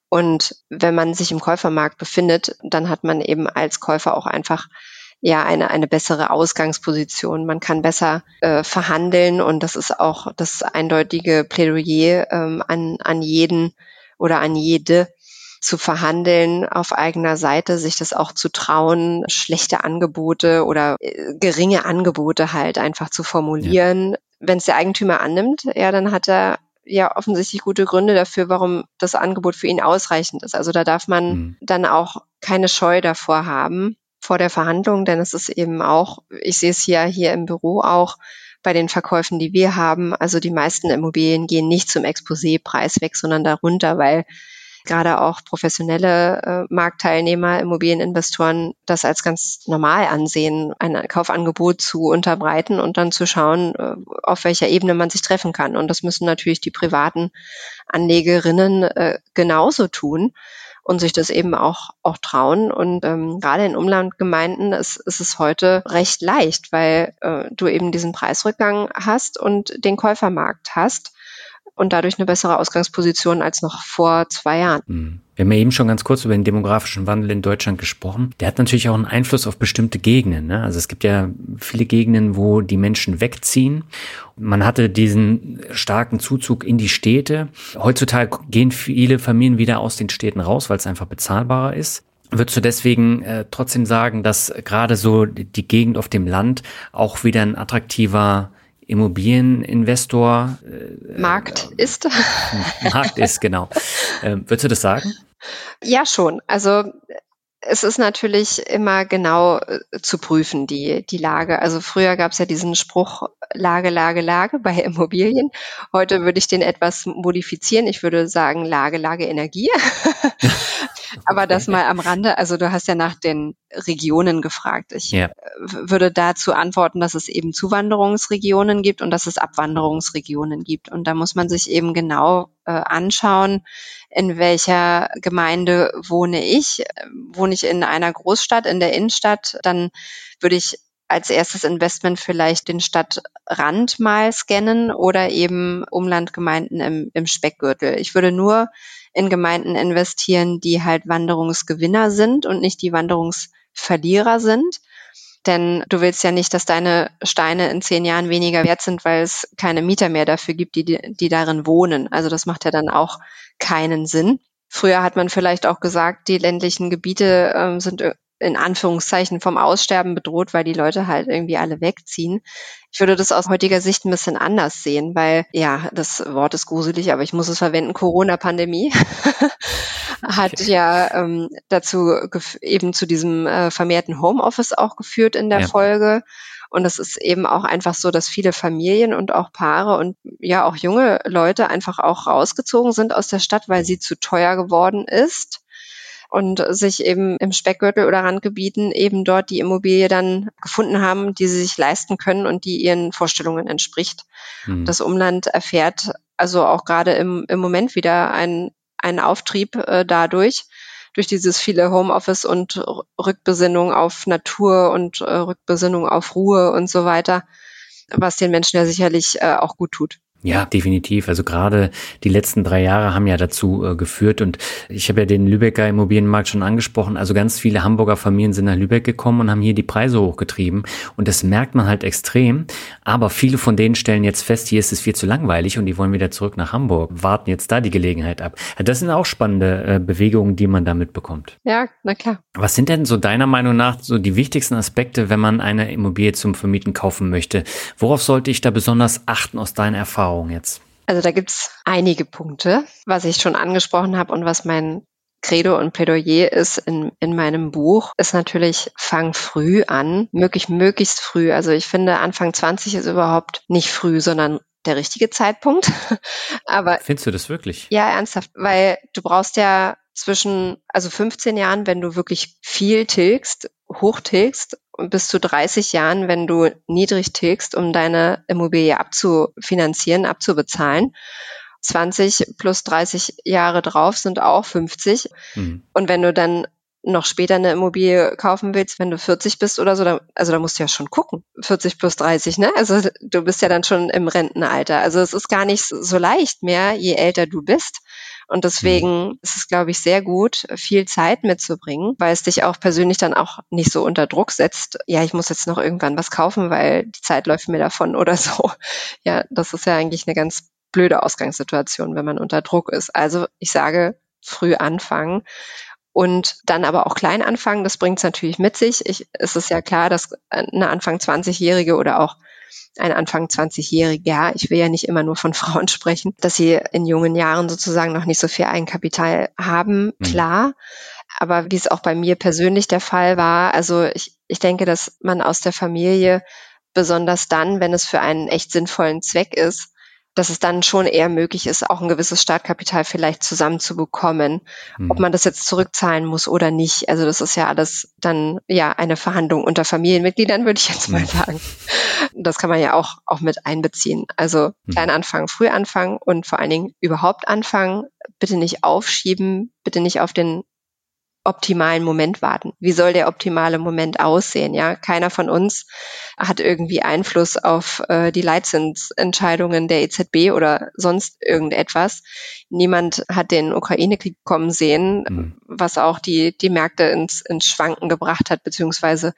Und wenn man sich im Käufermarkt befindet, dann hat man eben als Käufer auch einfach ja eine, eine bessere Ausgangsposition. Man kann besser äh, verhandeln und das ist auch das eindeutige Plädoyer ähm, an, an jeden oder an jede, zu verhandeln auf eigener Seite, sich das auch zu trauen, schlechte Angebote oder äh, geringe Angebote halt einfach zu formulieren. Ja. Wenn es der Eigentümer annimmt, ja, dann hat er ja offensichtlich gute Gründe dafür, warum das Angebot für ihn ausreichend ist. Also da darf man mhm. dann auch keine Scheu davor haben vor der Verhandlung, denn es ist eben auch, ich sehe es hier hier im Büro auch, bei den Verkäufen, die wir haben. Also die meisten Immobilien gehen nicht zum Exposé-Preis weg, sondern darunter, weil gerade auch professionelle äh, Marktteilnehmer, Immobilieninvestoren das als ganz normal ansehen, ein Kaufangebot zu unterbreiten und dann zu schauen, äh, auf welcher Ebene man sich treffen kann. Und das müssen natürlich die privaten Anlegerinnen äh, genauso tun und sich das eben auch, auch trauen. Und ähm, gerade in Umlandgemeinden ist, ist es heute recht leicht, weil äh, du eben diesen Preisrückgang hast und den Käufermarkt hast und dadurch eine bessere Ausgangsposition als noch vor zwei Jahren. Hm. Wir haben ja eben schon ganz kurz über den demografischen Wandel in Deutschland gesprochen. Der hat natürlich auch einen Einfluss auf bestimmte Gegenden. Ne? Also es gibt ja viele Gegenden, wo die Menschen wegziehen. Man hatte diesen starken Zuzug in die Städte. Heutzutage gehen viele Familien wieder aus den Städten raus, weil es einfach bezahlbarer ist. Würdest du deswegen äh, trotzdem sagen, dass gerade so die Gegend auf dem Land auch wieder ein attraktiver Immobilieninvestor äh, Markt ist. Markt ist, genau. Äh, würdest du das sagen? Ja, schon. Also es ist natürlich immer genau äh, zu prüfen, die, die Lage. Also früher gab es ja diesen Spruch Lage, Lage, Lage bei Immobilien. Heute würde ich den etwas modifizieren. Ich würde sagen Lage, Lage, Energie. Aber das mal am Rande. Also du hast ja nach den Regionen gefragt. Ich ja. würde dazu antworten, dass es eben Zuwanderungsregionen gibt und dass es Abwanderungsregionen gibt. Und da muss man sich eben genau äh, anschauen, in welcher Gemeinde wohne ich. Wohne ich in einer Großstadt, in der Innenstadt, dann würde ich als erstes Investment vielleicht den Stadtrand mal scannen oder eben Umlandgemeinden im, im Speckgürtel. Ich würde nur in Gemeinden investieren, die halt Wanderungsgewinner sind und nicht die Wanderungsverlierer sind. Denn du willst ja nicht, dass deine Steine in zehn Jahren weniger wert sind, weil es keine Mieter mehr dafür gibt, die, die darin wohnen. Also das macht ja dann auch keinen Sinn. Früher hat man vielleicht auch gesagt, die ländlichen Gebiete ähm, sind in Anführungszeichen vom Aussterben bedroht, weil die Leute halt irgendwie alle wegziehen. Ich würde das aus heutiger Sicht ein bisschen anders sehen, weil ja, das Wort ist gruselig, aber ich muss es verwenden. Corona-Pandemie hat okay. ja ähm, dazu eben zu diesem äh, vermehrten Homeoffice auch geführt in der ja. Folge. Und es ist eben auch einfach so, dass viele Familien und auch Paare und ja auch junge Leute einfach auch rausgezogen sind aus der Stadt, weil sie zu teuer geworden ist und sich eben im Speckgürtel oder Randgebieten eben dort die Immobilie dann gefunden haben, die sie sich leisten können und die ihren Vorstellungen entspricht. Mhm. Das Umland erfährt also auch gerade im, im Moment wieder einen, einen Auftrieb äh, dadurch, durch dieses viele Homeoffice und Rückbesinnung auf Natur und äh, Rückbesinnung auf Ruhe und so weiter, was den Menschen ja sicherlich äh, auch gut tut. Ja, definitiv. Also gerade die letzten drei Jahre haben ja dazu äh, geführt und ich habe ja den Lübecker Immobilienmarkt schon angesprochen. Also ganz viele Hamburger Familien sind nach Lübeck gekommen und haben hier die Preise hochgetrieben und das merkt man halt extrem. Aber viele von denen stellen jetzt fest, hier ist es viel zu langweilig und die wollen wieder zurück nach Hamburg, warten jetzt da die Gelegenheit ab. Das sind auch spannende äh, Bewegungen, die man da mitbekommt. Ja, na klar. Was sind denn so deiner Meinung nach so die wichtigsten Aspekte, wenn man eine Immobilie zum Vermieten kaufen möchte? Worauf sollte ich da besonders achten aus deiner Erfahrung? Jetzt? Also da gibt's einige Punkte, was ich schon angesprochen habe und was mein Credo und Plädoyer ist in, in meinem Buch, ist natürlich, fang früh an, möglich, möglichst früh. Also ich finde, Anfang 20 ist überhaupt nicht früh, sondern der richtige Zeitpunkt. Aber. Findest du das wirklich? Ja, ernsthaft, weil du brauchst ja zwischen, also 15 Jahren, wenn du wirklich viel tilgst, hoch tilgst, und bis zu 30 Jahren, wenn du niedrig tilgst, um deine Immobilie abzufinanzieren, abzubezahlen. 20 plus 30 Jahre drauf sind auch 50. Mhm. Und wenn du dann noch später eine Immobilie kaufen willst, wenn du 40 bist oder so, dann, also da musst du ja schon gucken. 40 plus 30, ne? Also du bist ja dann schon im Rentenalter. Also es ist gar nicht so leicht mehr, je älter du bist. Und deswegen mhm. ist es, glaube ich, sehr gut, viel Zeit mitzubringen, weil es dich auch persönlich dann auch nicht so unter Druck setzt. Ja, ich muss jetzt noch irgendwann was kaufen, weil die Zeit läuft mir davon oder so. Ja, das ist ja eigentlich eine ganz blöde Ausgangssituation, wenn man unter Druck ist. Also ich sage, früh anfangen und dann aber auch klein anfangen. Das bringt es natürlich mit sich. Ich, es ist ja klar, dass eine Anfang 20-Jährige oder auch ein Anfang 20-Jährige, ja, ich will ja nicht immer nur von Frauen sprechen, dass sie in jungen Jahren sozusagen noch nicht so viel Eigenkapital haben, mhm. klar. Aber wie es auch bei mir persönlich der Fall war, also ich, ich denke, dass man aus der Familie besonders dann, wenn es für einen echt sinnvollen Zweck ist, dass es dann schon eher möglich ist, auch ein gewisses Startkapital vielleicht zusammenzubekommen. Mhm. Ob man das jetzt zurückzahlen muss oder nicht. Also das ist ja alles dann ja eine Verhandlung unter Familienmitgliedern, würde ich jetzt mal mhm. sagen. Das kann man ja auch, auch mit einbeziehen. Also mhm. klein anfangen, früh anfangen und vor allen Dingen überhaupt anfangen. Bitte nicht aufschieben, bitte nicht auf den optimalen Moment warten. Wie soll der optimale Moment aussehen? Ja, keiner von uns hat irgendwie Einfluss auf äh, die Leitzinsentscheidungen der EZB oder sonst irgendetwas. Niemand hat den Ukraine-Krieg kommen sehen, mhm. was auch die die Märkte ins, ins Schwanken gebracht hat, beziehungsweise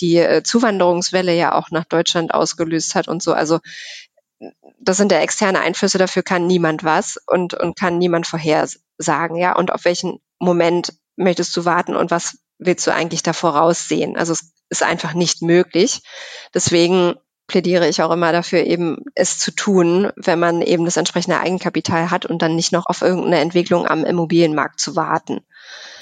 die äh, Zuwanderungswelle ja auch nach Deutschland ausgelöst hat und so. Also das sind der externe Einflüsse, dafür kann niemand was und, und kann niemand vorhersagen, ja, und auf welchen Moment möchtest du warten und was willst du eigentlich da voraussehen? Also es ist einfach nicht möglich. Deswegen plädiere ich auch immer dafür, eben es zu tun, wenn man eben das entsprechende Eigenkapital hat und dann nicht noch auf irgendeine Entwicklung am Immobilienmarkt zu warten.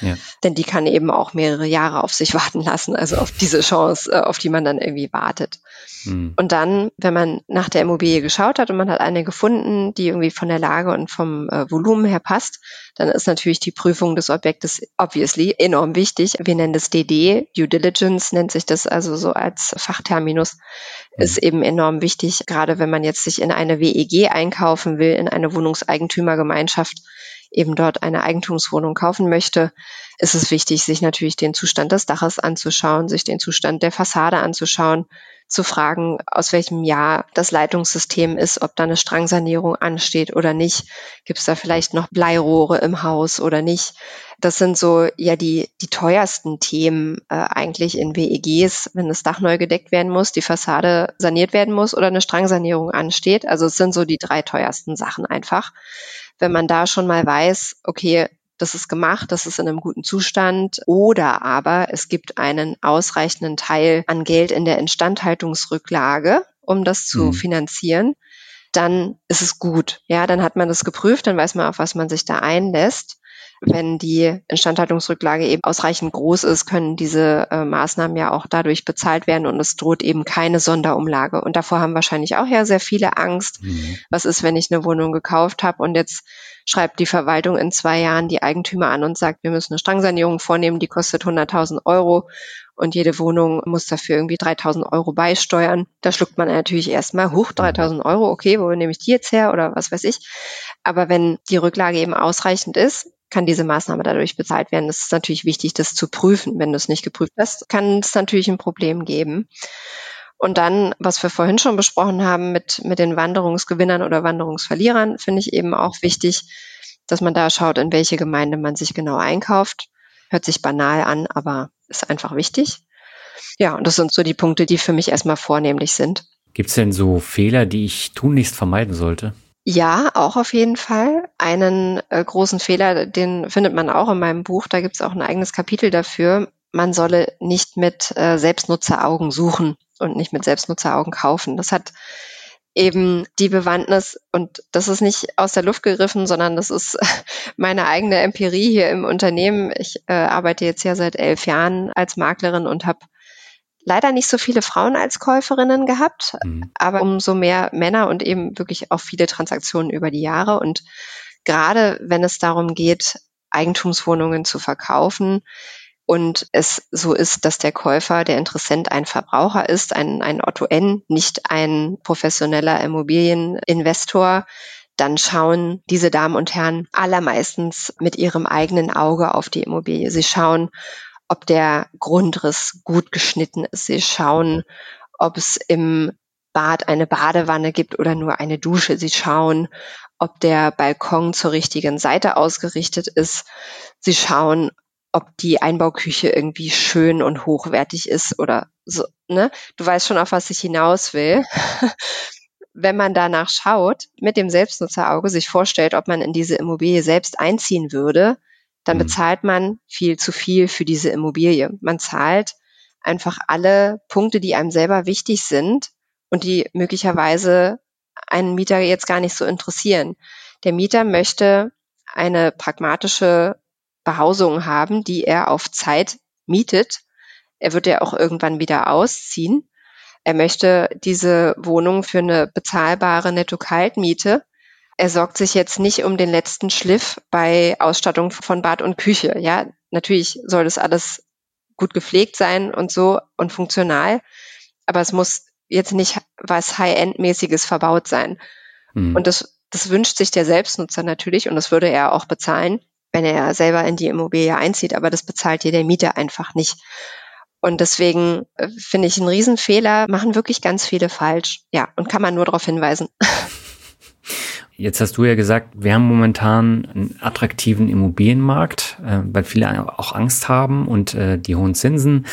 Ja. Denn die kann eben auch mehrere Jahre auf sich warten lassen, also auf diese Chance, äh, auf die man dann irgendwie wartet. Mhm. Und dann, wenn man nach der Immobilie geschaut hat und man hat eine gefunden, die irgendwie von der Lage und vom äh, Volumen her passt, dann ist natürlich die Prüfung des Objektes obviously enorm wichtig. Wir nennen das DD, Due Diligence nennt sich das also so als Fachterminus, mhm. ist eben enorm wichtig, gerade wenn man jetzt sich in eine WEG einkaufen will, in eine Wohnungseigentümergemeinschaft, eben dort eine Eigentumswohnung kaufen möchte, ist es wichtig, sich natürlich den Zustand des Daches anzuschauen, sich den Zustand der Fassade anzuschauen, zu fragen, aus welchem Jahr das Leitungssystem ist, ob da eine Strangsanierung ansteht oder nicht. Gibt es da vielleicht noch Bleirohre im Haus oder nicht? Das sind so ja die, die teuersten Themen äh, eigentlich in WEGs, wenn das Dach neu gedeckt werden muss, die Fassade saniert werden muss oder eine Strangsanierung ansteht. Also es sind so die drei teuersten Sachen einfach wenn man da schon mal weiß, okay, das ist gemacht, das ist in einem guten Zustand oder aber es gibt einen ausreichenden Teil an Geld in der Instandhaltungsrücklage, um das zu mhm. finanzieren, dann ist es gut. Ja, dann hat man das geprüft, dann weiß man, auf was man sich da einlässt. Wenn die Instandhaltungsrücklage eben ausreichend groß ist, können diese äh, Maßnahmen ja auch dadurch bezahlt werden und es droht eben keine Sonderumlage. Und davor haben wahrscheinlich auch ja sehr viele Angst. Mhm. Was ist, wenn ich eine Wohnung gekauft habe und jetzt schreibt die Verwaltung in zwei Jahren die Eigentümer an und sagt, wir müssen eine Strangsanierung vornehmen, die kostet 100.000 Euro und jede Wohnung muss dafür irgendwie 3.000 Euro beisteuern. Da schluckt man natürlich erstmal, hoch 3.000 Euro, okay, wo nehme ich die jetzt her oder was weiß ich. Aber wenn die Rücklage eben ausreichend ist, kann diese Maßnahme dadurch bezahlt werden. Es ist natürlich wichtig, das zu prüfen. Wenn du es nicht geprüft hast, kann es natürlich ein Problem geben. Und dann, was wir vorhin schon besprochen haben mit, mit den Wanderungsgewinnern oder Wanderungsverlierern, finde ich eben auch wichtig, dass man da schaut, in welche Gemeinde man sich genau einkauft. Hört sich banal an, aber ist einfach wichtig. Ja, und das sind so die Punkte, die für mich erstmal vornehmlich sind. Gibt es denn so Fehler, die ich tunlichst vermeiden sollte? Ja, auch auf jeden Fall. Einen äh, großen Fehler, den findet man auch in meinem Buch. Da gibt es auch ein eigenes Kapitel dafür. Man solle nicht mit äh, Selbstnutzeraugen suchen und nicht mit Selbstnutzeraugen kaufen. Das hat eben die Bewandtnis, und das ist nicht aus der Luft gegriffen, sondern das ist meine eigene Empirie hier im Unternehmen. Ich äh, arbeite jetzt ja seit elf Jahren als Maklerin und habe leider nicht so viele Frauen als Käuferinnen gehabt, mhm. aber umso mehr Männer und eben wirklich auch viele Transaktionen über die Jahre. Und gerade wenn es darum geht, Eigentumswohnungen zu verkaufen, und es so ist, dass der Käufer, der Interessent ein Verbraucher ist, ein, ein Otto N, nicht ein professioneller Immobilieninvestor, dann schauen diese Damen und Herren allermeistens mit ihrem eigenen Auge auf die Immobilie. Sie schauen, ob der Grundriss gut geschnitten ist. Sie schauen, ob es im Bad eine Badewanne gibt oder nur eine Dusche. Sie schauen, ob der Balkon zur richtigen Seite ausgerichtet ist. Sie schauen, ob die Einbauküche irgendwie schön und hochwertig ist oder so, ne? Du weißt schon, auf was ich hinaus will. Wenn man danach schaut, mit dem Selbstnutzerauge sich vorstellt, ob man in diese Immobilie selbst einziehen würde, dann mhm. bezahlt man viel zu viel für diese Immobilie. Man zahlt einfach alle Punkte, die einem selber wichtig sind und die möglicherweise einen Mieter jetzt gar nicht so interessieren. Der Mieter möchte eine pragmatische Behausung haben, die er auf Zeit mietet. Er wird ja auch irgendwann wieder ausziehen. Er möchte diese Wohnung für eine bezahlbare Netto-Kaltmiete. Er sorgt sich jetzt nicht um den letzten Schliff bei Ausstattung von Bad und Küche. Ja, natürlich soll das alles gut gepflegt sein und so und funktional. Aber es muss jetzt nicht was High-End-mäßiges verbaut sein. Mhm. Und das, das wünscht sich der Selbstnutzer natürlich und das würde er auch bezahlen wenn er selber in die Immobilie einzieht, aber das bezahlt dir der Mieter einfach nicht. Und deswegen äh, finde ich einen Riesenfehler, machen wirklich ganz viele falsch. Ja, und kann man nur darauf hinweisen. Jetzt hast du ja gesagt, wir haben momentan einen attraktiven Immobilienmarkt, äh, weil viele auch Angst haben und äh, die hohen Zinsen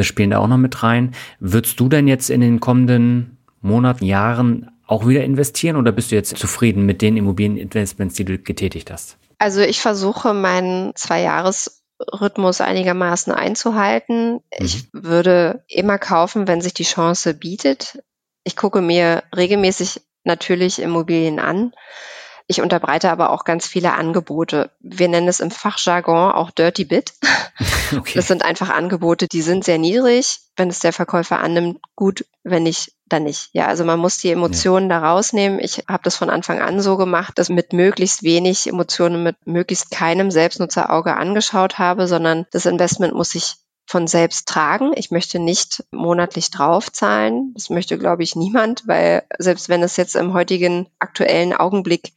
spielen da auch noch mit rein. Würdest du denn jetzt in den kommenden Monaten, Jahren auch wieder investieren oder bist du jetzt zufrieden mit den Immobilieninvestments, die du getätigt hast? Also ich versuche meinen Zwei-Jahres-Rhythmus einigermaßen einzuhalten. Mhm. Ich würde immer kaufen, wenn sich die Chance bietet. Ich gucke mir regelmäßig natürlich Immobilien an. Ich unterbreite aber auch ganz viele Angebote. Wir nennen es im Fachjargon auch Dirty Bit. Okay. Das sind einfach Angebote, die sind sehr niedrig. Wenn es der Verkäufer annimmt, gut. Wenn nicht, dann nicht. Ja, also man muss die Emotionen ja. da rausnehmen. Ich habe das von Anfang an so gemacht, dass mit möglichst wenig Emotionen, mit möglichst keinem Selbstnutzerauge angeschaut habe, sondern das Investment muss sich von selbst tragen. Ich möchte nicht monatlich draufzahlen. Das möchte, glaube ich, niemand, weil selbst wenn es jetzt im heutigen aktuellen Augenblick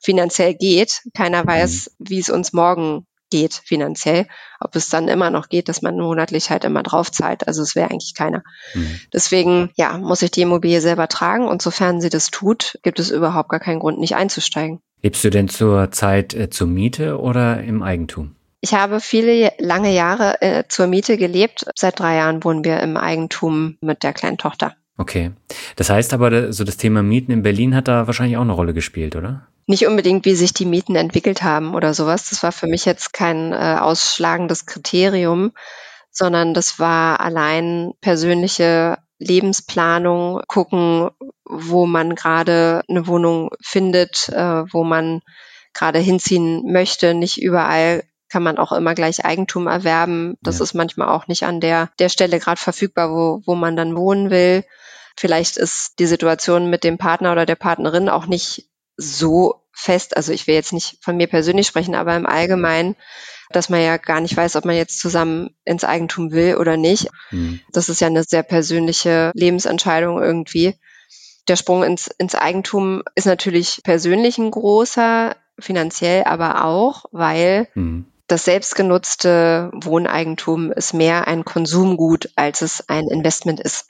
finanziell geht, keiner weiß, mhm. wie es uns morgen geht finanziell, ob es dann immer noch geht, dass man monatlich halt immer drauf zahlt. Also es wäre eigentlich keiner. Mhm. Deswegen, ja, muss ich die Immobilie selber tragen und sofern sie das tut, gibt es überhaupt gar keinen Grund, nicht einzusteigen. Lebst du denn zur Zeit äh, zur Miete oder im Eigentum? Ich habe viele lange Jahre äh, zur Miete gelebt. Seit drei Jahren wohnen wir im Eigentum mit der kleinen Tochter. Okay. Das heißt aber, so das Thema Mieten in Berlin hat da wahrscheinlich auch eine Rolle gespielt, oder? nicht unbedingt, wie sich die Mieten entwickelt haben oder sowas. Das war für mich jetzt kein äh, ausschlagendes Kriterium, sondern das war allein persönliche Lebensplanung, gucken, wo man gerade eine Wohnung findet, äh, wo man gerade hinziehen möchte. Nicht überall kann man auch immer gleich Eigentum erwerben. Das ja. ist manchmal auch nicht an der, der Stelle gerade verfügbar, wo, wo man dann wohnen will. Vielleicht ist die Situation mit dem Partner oder der Partnerin auch nicht so fest, also ich will jetzt nicht von mir persönlich sprechen, aber im Allgemeinen, dass man ja gar nicht weiß, ob man jetzt zusammen ins Eigentum will oder nicht. Mhm. Das ist ja eine sehr persönliche Lebensentscheidung irgendwie. Der Sprung ins, ins Eigentum ist natürlich persönlich ein großer, finanziell aber auch, weil mhm. das selbstgenutzte Wohneigentum ist mehr ein Konsumgut, als es ein Investment ist.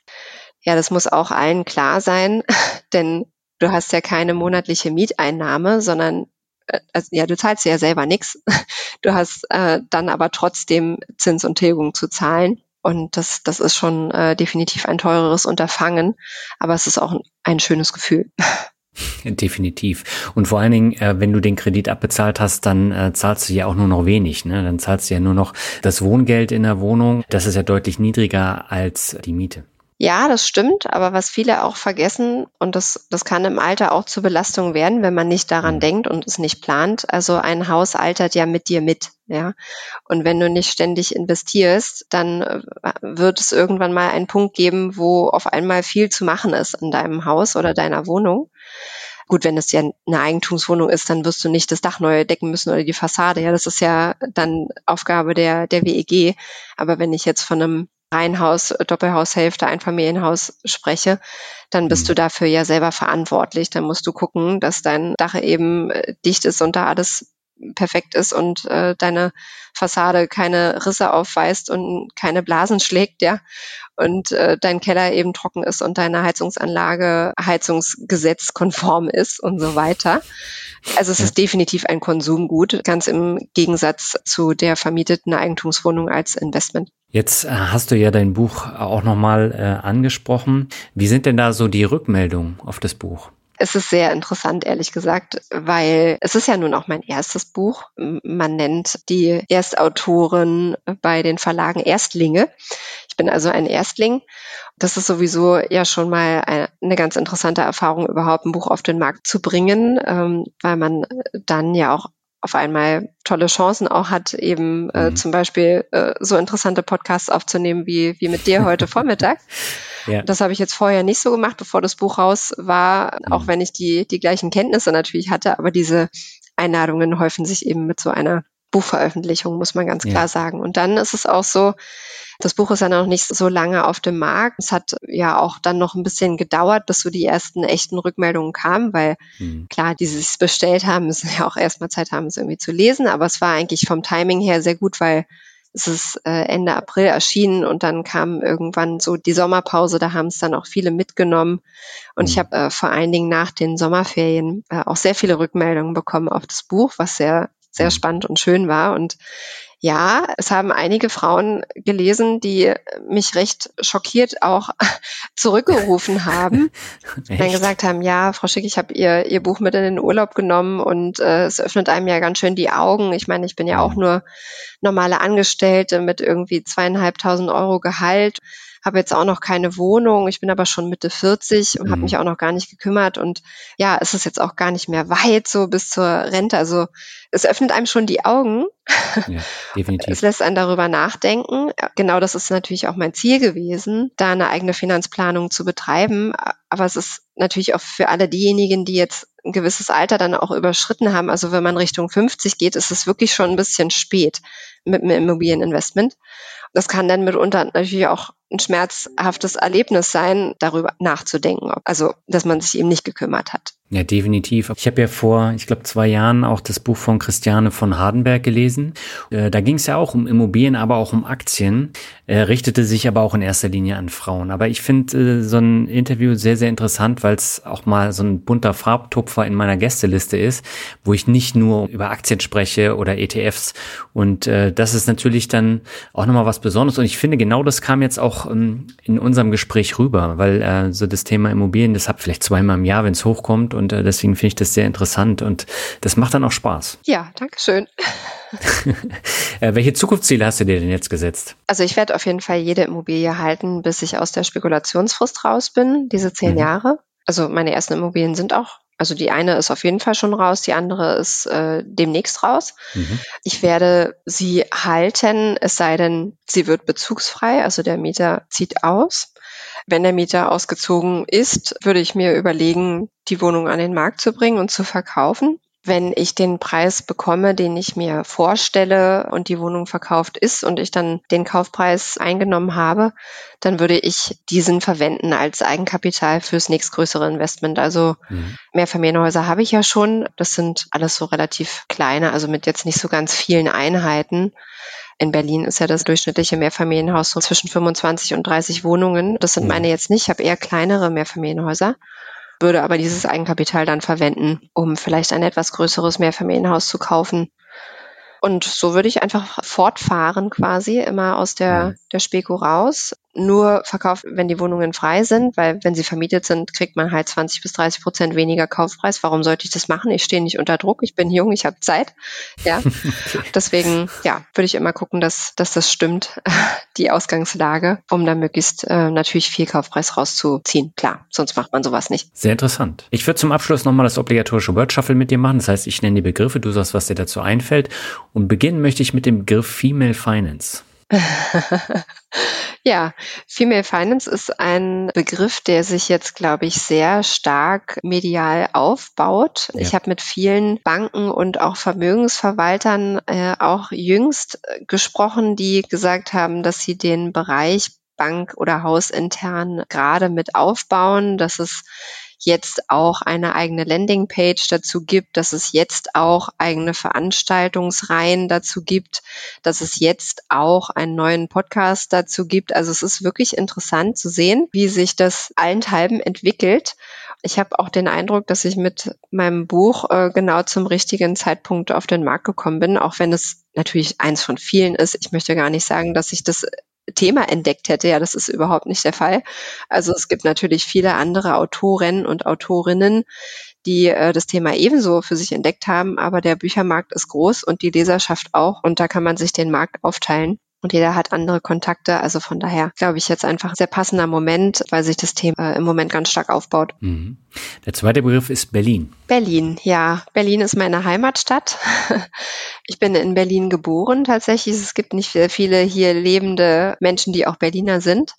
Ja, das muss auch allen klar sein, denn du hast ja keine monatliche Mieteinnahme, sondern äh, also, ja, du zahlst ja selber nichts. Du hast äh, dann aber trotzdem Zins und Tilgung zu zahlen. Und das, das ist schon äh, definitiv ein teureres Unterfangen, aber es ist auch ein, schönes Gefühl. Definitiv. Und vor allen Dingen, äh, wenn du den Kredit abbezahlt hast, dann äh, zahlst du ja auch nur noch wenig. Ne? Dann zahlst du ja nur noch das Wohngeld in der Wohnung. Das ist ja deutlich niedriger als die Miete. Ja, das stimmt, aber was viele auch vergessen, und das, das kann im Alter auch zur Belastung werden, wenn man nicht daran mhm. denkt und es nicht plant. Also ein Haus altert ja mit dir mit, ja. Und wenn du nicht ständig investierst, dann äh, wird es irgendwann mal einen Punkt geben, wo auf einmal viel zu machen ist in deinem Haus oder deiner Wohnung. Gut, wenn es ja eine Eigentumswohnung ist, dann wirst du nicht das Dach neu decken müssen oder die Fassade. Ja, das ist ja dann Aufgabe der, der WEG. Aber wenn ich jetzt von einem Reihenhaus, Doppelhaushälfte, Einfamilienhaus spreche, dann bist mhm. du dafür ja selber verantwortlich. Dann musst du gucken, dass dein Dach eben äh, dicht ist und da alles perfekt ist und äh, deine Fassade keine Risse aufweist und keine Blasen schlägt, ja, und äh, dein Keller eben trocken ist und deine Heizungsanlage heizungsgesetzkonform ist und so weiter. Also es ist definitiv ein Konsumgut, ganz im Gegensatz zu der vermieteten Eigentumswohnung als Investment. Jetzt äh, hast du ja dein Buch auch nochmal äh, angesprochen. Wie sind denn da so die Rückmeldungen auf das Buch? Es ist sehr interessant, ehrlich gesagt, weil es ist ja nun auch mein erstes Buch. Man nennt die Erstautoren bei den Verlagen Erstlinge. Ich bin also ein Erstling. Das ist sowieso ja schon mal eine ganz interessante Erfahrung, überhaupt ein Buch auf den Markt zu bringen, ähm, weil man dann ja auch auf einmal tolle Chancen auch hat, eben äh, mhm. zum Beispiel äh, so interessante Podcasts aufzunehmen wie, wie mit dir heute Vormittag. Ja. Das habe ich jetzt vorher nicht so gemacht, bevor das Buch raus war, mhm. auch wenn ich die, die gleichen Kenntnisse natürlich hatte, aber diese Einladungen häufen sich eben mit so einer Buchveröffentlichung, muss man ganz klar ja. sagen. Und dann ist es auch so, das Buch ist ja noch nicht so lange auf dem Markt. Es hat ja auch dann noch ein bisschen gedauert, bis so die ersten echten Rückmeldungen kamen, weil mhm. klar, die sich bestellt haben, müssen ja auch erstmal Zeit haben, es irgendwie zu lesen. Aber es war eigentlich vom Timing her sehr gut, weil es ist äh, Ende April erschienen und dann kam irgendwann so die Sommerpause, da haben es dann auch viele mitgenommen. Und ich mhm. habe äh, vor allen Dingen nach den Sommerferien äh, auch sehr viele Rückmeldungen bekommen auf das Buch, was sehr, sehr mhm. spannend und schön war. Und ja, es haben einige Frauen gelesen, die mich recht schockiert auch zurückgerufen haben. dann gesagt haben, ja, Frau Schick, ich habe ihr, ihr Buch mit in den Urlaub genommen und äh, es öffnet einem ja ganz schön die Augen. Ich meine, ich bin ja auch mhm. nur normale Angestellte mit irgendwie zweieinhalbtausend Euro Gehalt habe jetzt auch noch keine Wohnung, ich bin aber schon Mitte 40 und mhm. habe mich auch noch gar nicht gekümmert und ja, es ist jetzt auch gar nicht mehr weit so bis zur Rente. Also es öffnet einem schon die Augen. Ja, definitiv. es lässt einen darüber nachdenken. Genau das ist natürlich auch mein Ziel gewesen, da eine eigene Finanzplanung zu betreiben. Aber es ist natürlich auch für alle diejenigen, die jetzt ein gewisses Alter dann auch überschritten haben. Also wenn man Richtung 50 geht, ist es wirklich schon ein bisschen spät mit einem Immobilieninvestment. Das kann dann mitunter natürlich auch ein schmerzhaftes Erlebnis sein, darüber nachzudenken. Also, dass man sich eben nicht gekümmert hat. Ja, definitiv. Ich habe ja vor, ich glaube, zwei Jahren auch das Buch von Christiane von Hardenberg gelesen. Äh, da ging es ja auch um Immobilien, aber auch um Aktien, äh, richtete sich aber auch in erster Linie an Frauen. Aber ich finde äh, so ein Interview sehr, sehr interessant, weil es auch mal so ein bunter Farbtupfer in meiner Gästeliste ist, wo ich nicht nur über Aktien spreche oder ETFs. Und äh, das ist natürlich dann auch nochmal was Besonderes. Und ich finde, genau das kam jetzt auch ähm, in unserem Gespräch rüber, weil äh, so das Thema Immobilien, das hat vielleicht zweimal im Jahr, wenn es hochkommt und äh, deswegen finde ich das sehr interessant und das macht dann auch Spaß. Ja, danke schön. äh, welche Zukunftsziele hast du dir denn jetzt gesetzt? Also ich werde auf jeden Fall jede Immobilie halten, bis ich aus der Spekulationsfrist raus bin, diese zehn mhm. Jahre. Also meine ersten Immobilien sind auch also die eine ist auf jeden Fall schon raus, die andere ist äh, demnächst raus. Mhm. Ich werde sie halten, es sei denn, sie wird bezugsfrei, also der Mieter zieht aus. Wenn der Mieter ausgezogen ist, würde ich mir überlegen, die Wohnung an den Markt zu bringen und zu verkaufen. Wenn ich den Preis bekomme, den ich mir vorstelle und die Wohnung verkauft ist und ich dann den Kaufpreis eingenommen habe, dann würde ich diesen verwenden als Eigenkapital fürs nächstgrößere Investment. Also mhm. Mehrfamilienhäuser habe ich ja schon. Das sind alles so relativ kleine, also mit jetzt nicht so ganz vielen Einheiten. In Berlin ist ja das durchschnittliche Mehrfamilienhaus so zwischen 25 und 30 Wohnungen. Das sind meine jetzt nicht. Ich habe eher kleinere Mehrfamilienhäuser, würde aber dieses Eigenkapital dann verwenden, um vielleicht ein etwas größeres Mehrfamilienhaus zu kaufen. Und so würde ich einfach fortfahren quasi, immer aus der, der Speko raus. Nur verkauft, wenn die Wohnungen frei sind, weil wenn sie vermietet sind, kriegt man halt 20 bis 30 Prozent weniger Kaufpreis. Warum sollte ich das machen? Ich stehe nicht unter Druck, ich bin jung, ich habe Zeit. Ja, okay. deswegen ja, würde ich immer gucken, dass, dass das stimmt, die Ausgangslage, um da möglichst äh, natürlich viel Kaufpreis rauszuziehen. Klar, sonst macht man sowas nicht. Sehr interessant. Ich würde zum Abschluss nochmal das obligatorische Word Shuffle mit dir machen. Das heißt, ich nenne die Begriffe, du sagst, was dir dazu einfällt. Und beginnen möchte ich mit dem Begriff Female Finance. ja, Female Finance ist ein Begriff, der sich jetzt, glaube ich, sehr stark medial aufbaut. Ja. Ich habe mit vielen Banken und auch Vermögensverwaltern äh, auch jüngst äh, gesprochen, die gesagt haben, dass sie den Bereich Bank oder hausintern gerade mit aufbauen, dass es jetzt auch eine eigene Landingpage dazu gibt, dass es jetzt auch eigene Veranstaltungsreihen dazu gibt, dass es jetzt auch einen neuen Podcast dazu gibt. Also es ist wirklich interessant zu sehen, wie sich das allenthalben entwickelt. Ich habe auch den Eindruck, dass ich mit meinem Buch äh, genau zum richtigen Zeitpunkt auf den Markt gekommen bin, auch wenn es natürlich eins von vielen ist. Ich möchte gar nicht sagen, dass ich das Thema entdeckt hätte. Ja, das ist überhaupt nicht der Fall. Also es gibt natürlich viele andere Autoren und Autorinnen, die äh, das Thema ebenso für sich entdeckt haben, aber der Büchermarkt ist groß und die Leserschaft auch und da kann man sich den Markt aufteilen und jeder hat andere Kontakte. Also von daher glaube ich jetzt einfach sehr passender Moment, weil sich das Thema im Moment ganz stark aufbaut. Mhm. Der zweite Begriff ist Berlin. Berlin, ja. Berlin ist meine Heimatstadt. Ich bin in Berlin geboren tatsächlich. Es gibt nicht viele hier lebende Menschen, die auch Berliner sind.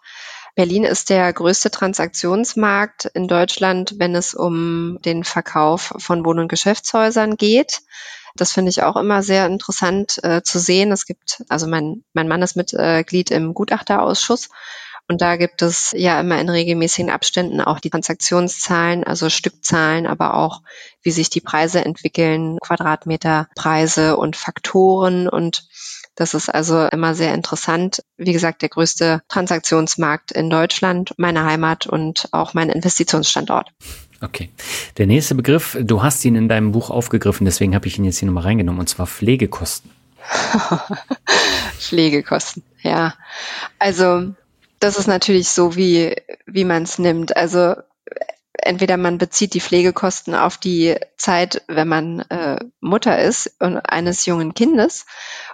Berlin ist der größte Transaktionsmarkt in Deutschland, wenn es um den Verkauf von Wohn- und Geschäftshäusern geht. Das finde ich auch immer sehr interessant äh, zu sehen. Es gibt, also mein, mein Mann ist Mitglied im Gutachterausschuss und da gibt es ja immer in regelmäßigen Abständen auch die Transaktionszahlen, also Stückzahlen, aber auch wie sich die Preise entwickeln, Quadratmeterpreise und Faktoren und das ist also immer sehr interessant. Wie gesagt, der größte Transaktionsmarkt in Deutschland, meine Heimat und auch mein Investitionsstandort. Okay. Der nächste Begriff, du hast ihn in deinem Buch aufgegriffen, deswegen habe ich ihn jetzt hier nochmal reingenommen, und zwar Pflegekosten. Pflegekosten, ja. Also das ist natürlich so, wie, wie man es nimmt. Also entweder man bezieht die Pflegekosten auf die Zeit, wenn man äh, Mutter ist und eines jungen Kindes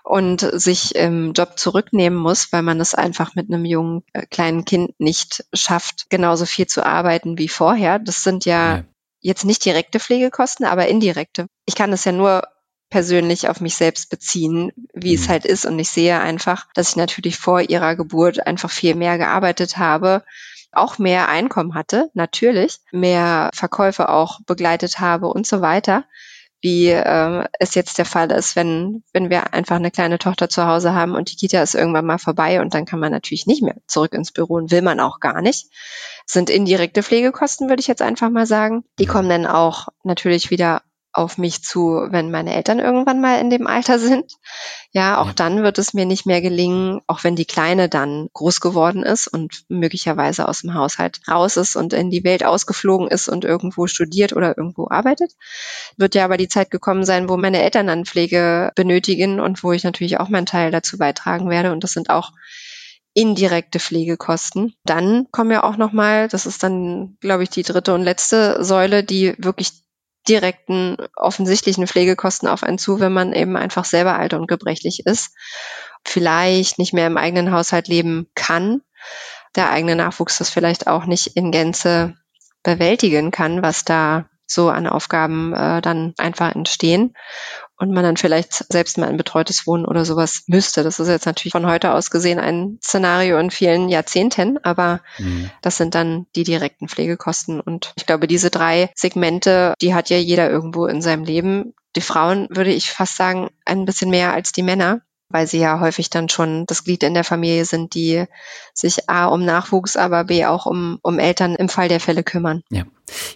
und sich im Job zurücknehmen muss, weil man es einfach mit einem jungen äh, kleinen Kind nicht schafft, genauso viel zu arbeiten wie vorher. Das sind ja, ja. jetzt nicht direkte Pflegekosten, aber indirekte. Ich kann das ja nur persönlich auf mich selbst beziehen, wie mhm. es halt ist. Und ich sehe einfach, dass ich natürlich vor ihrer Geburt einfach viel mehr gearbeitet habe, auch mehr Einkommen hatte, natürlich, mehr Verkäufe auch begleitet habe und so weiter, wie äh, es jetzt der Fall ist, wenn, wenn wir einfach eine kleine Tochter zu Hause haben und die Kita ist irgendwann mal vorbei und dann kann man natürlich nicht mehr zurück ins Büro und will man auch gar nicht. Das sind indirekte Pflegekosten, würde ich jetzt einfach mal sagen. Die kommen dann auch natürlich wieder auf mich zu, wenn meine Eltern irgendwann mal in dem Alter sind. Ja, auch ja. dann wird es mir nicht mehr gelingen, auch wenn die Kleine dann groß geworden ist und möglicherweise aus dem Haushalt raus ist und in die Welt ausgeflogen ist und irgendwo studiert oder irgendwo arbeitet. Wird ja aber die Zeit gekommen sein, wo meine Eltern dann Pflege benötigen und wo ich natürlich auch meinen Teil dazu beitragen werde. Und das sind auch indirekte Pflegekosten. Dann kommen ja auch nochmal, das ist dann, glaube ich, die dritte und letzte Säule, die wirklich direkten offensichtlichen Pflegekosten auf einen zu, wenn man eben einfach selber alt und gebrechlich ist, vielleicht nicht mehr im eigenen Haushalt leben kann, der eigene Nachwuchs das vielleicht auch nicht in Gänze bewältigen kann, was da so an Aufgaben äh, dann einfach entstehen und man dann vielleicht selbst mal ein betreutes Wohnen oder sowas müsste. Das ist jetzt natürlich von heute aus gesehen ein Szenario in vielen Jahrzehnten, aber mhm. das sind dann die direkten Pflegekosten. Und ich glaube, diese drei Segmente, die hat ja jeder irgendwo in seinem Leben. Die Frauen würde ich fast sagen, ein bisschen mehr als die Männer weil sie ja häufig dann schon das Glied in der Familie sind, die sich A um Nachwuchs, aber B auch um, um Eltern im Fall der Fälle kümmern. Ja.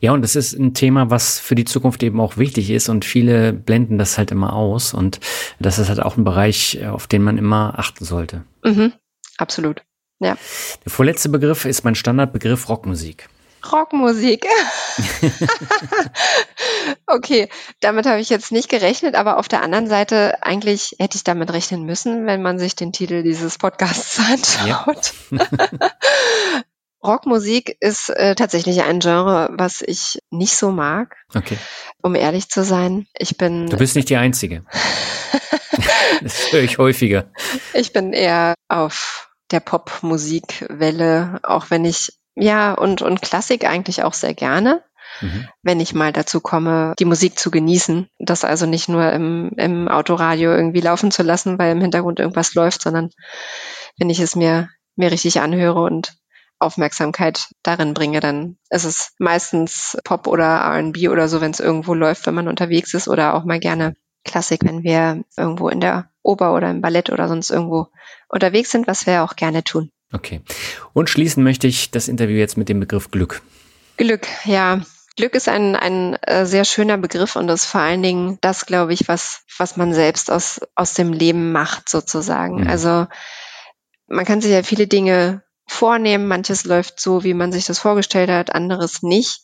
Ja, und das ist ein Thema, was für die Zukunft eben auch wichtig ist und viele blenden das halt immer aus und das ist halt auch ein Bereich, auf den man immer achten sollte. Mhm, absolut. Ja. Der vorletzte Begriff ist mein Standardbegriff Rockmusik. Rockmusik. okay, damit habe ich jetzt nicht gerechnet, aber auf der anderen Seite eigentlich hätte ich damit rechnen müssen, wenn man sich den Titel dieses Podcasts anschaut. Ja. Rockmusik ist äh, tatsächlich ein Genre, was ich nicht so mag. Okay. Um ehrlich zu sein, ich bin. Du bist nicht die Einzige. das höre ich häufiger. Ich bin eher auf der Popmusikwelle, auch wenn ich ja und und Klassik eigentlich auch sehr gerne. Mhm. Wenn ich mal dazu komme, die Musik zu genießen, das also nicht nur im, im Autoradio irgendwie laufen zu lassen, weil im Hintergrund irgendwas läuft, sondern wenn ich es mir, mir richtig anhöre und Aufmerksamkeit darin bringe, dann ist es meistens Pop oder RB oder so, wenn es irgendwo läuft, wenn man unterwegs ist oder auch mal gerne Klassik, wenn wir irgendwo in der Oper oder im Ballett oder sonst irgendwo unterwegs sind, was wir auch gerne tun. Okay. Und schließen möchte ich das Interview jetzt mit dem Begriff Glück. Glück, ja. Glück ist ein, ein äh, sehr schöner Begriff und ist vor allen Dingen das, glaube ich, was, was man selbst aus, aus dem Leben macht, sozusagen. Mhm. Also man kann sich ja viele Dinge vornehmen. Manches läuft so, wie man sich das vorgestellt hat, anderes nicht.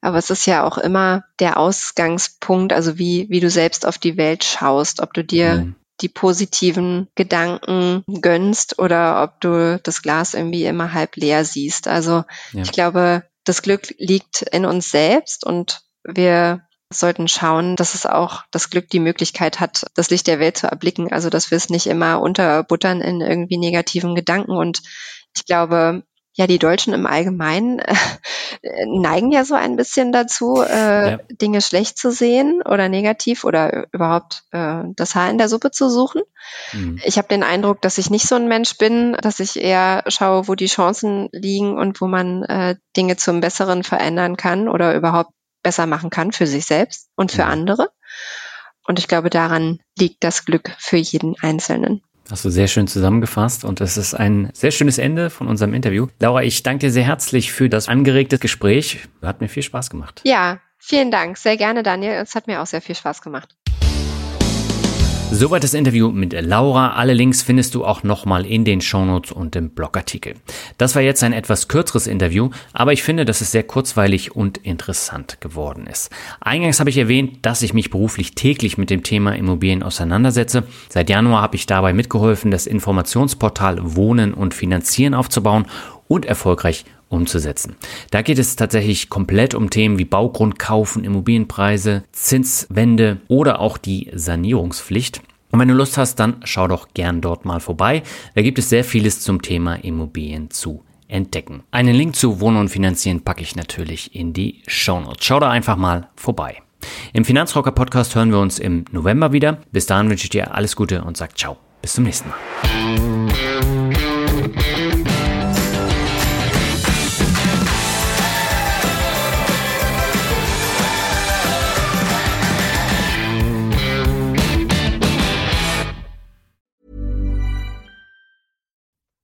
Aber es ist ja auch immer der Ausgangspunkt, also wie, wie du selbst auf die Welt schaust, ob du dir mhm. Die positiven Gedanken gönnst oder ob du das Glas irgendwie immer halb leer siehst. Also ja. ich glaube, das Glück liegt in uns selbst und wir sollten schauen, dass es auch das Glück die Möglichkeit hat, das Licht der Welt zu erblicken. Also dass wir es nicht immer unterbuttern in irgendwie negativen Gedanken und ich glaube, ja, die Deutschen im Allgemeinen äh, neigen ja so ein bisschen dazu, äh, ja. Dinge schlecht zu sehen oder negativ oder überhaupt äh, das Haar in der Suppe zu suchen. Mhm. Ich habe den Eindruck, dass ich nicht so ein Mensch bin, dass ich eher schaue, wo die Chancen liegen und wo man äh, Dinge zum Besseren verändern kann oder überhaupt besser machen kann für sich selbst und für mhm. andere. Und ich glaube, daran liegt das Glück für jeden Einzelnen. Hast du sehr schön zusammengefasst und es ist ein sehr schönes Ende von unserem Interview. Laura, ich danke dir sehr herzlich für das angeregte Gespräch. Hat mir viel Spaß gemacht. Ja, vielen Dank. Sehr gerne, Daniel. Es hat mir auch sehr viel Spaß gemacht. Soweit das Interview mit Laura. Alle Links findest du auch nochmal in den Shownotes und im Blogartikel. Das war jetzt ein etwas kürzeres Interview, aber ich finde, dass es sehr kurzweilig und interessant geworden ist. Eingangs habe ich erwähnt, dass ich mich beruflich täglich mit dem Thema Immobilien auseinandersetze. Seit Januar habe ich dabei mitgeholfen, das Informationsportal Wohnen und Finanzieren aufzubauen und erfolgreich umzusetzen. Da geht es tatsächlich komplett um Themen wie Baugrund kaufen, Immobilienpreise, Zinswende oder auch die Sanierungspflicht. Und wenn du Lust hast, dann schau doch gern dort mal vorbei. Da gibt es sehr vieles zum Thema Immobilien zu entdecken. Einen Link zu Wohnen und Finanzieren packe ich natürlich in die Show Notes. Schau da einfach mal vorbei. Im Finanzrocker Podcast hören wir uns im November wieder. Bis dahin wünsche ich dir alles Gute und sag ciao. Bis zum nächsten Mal.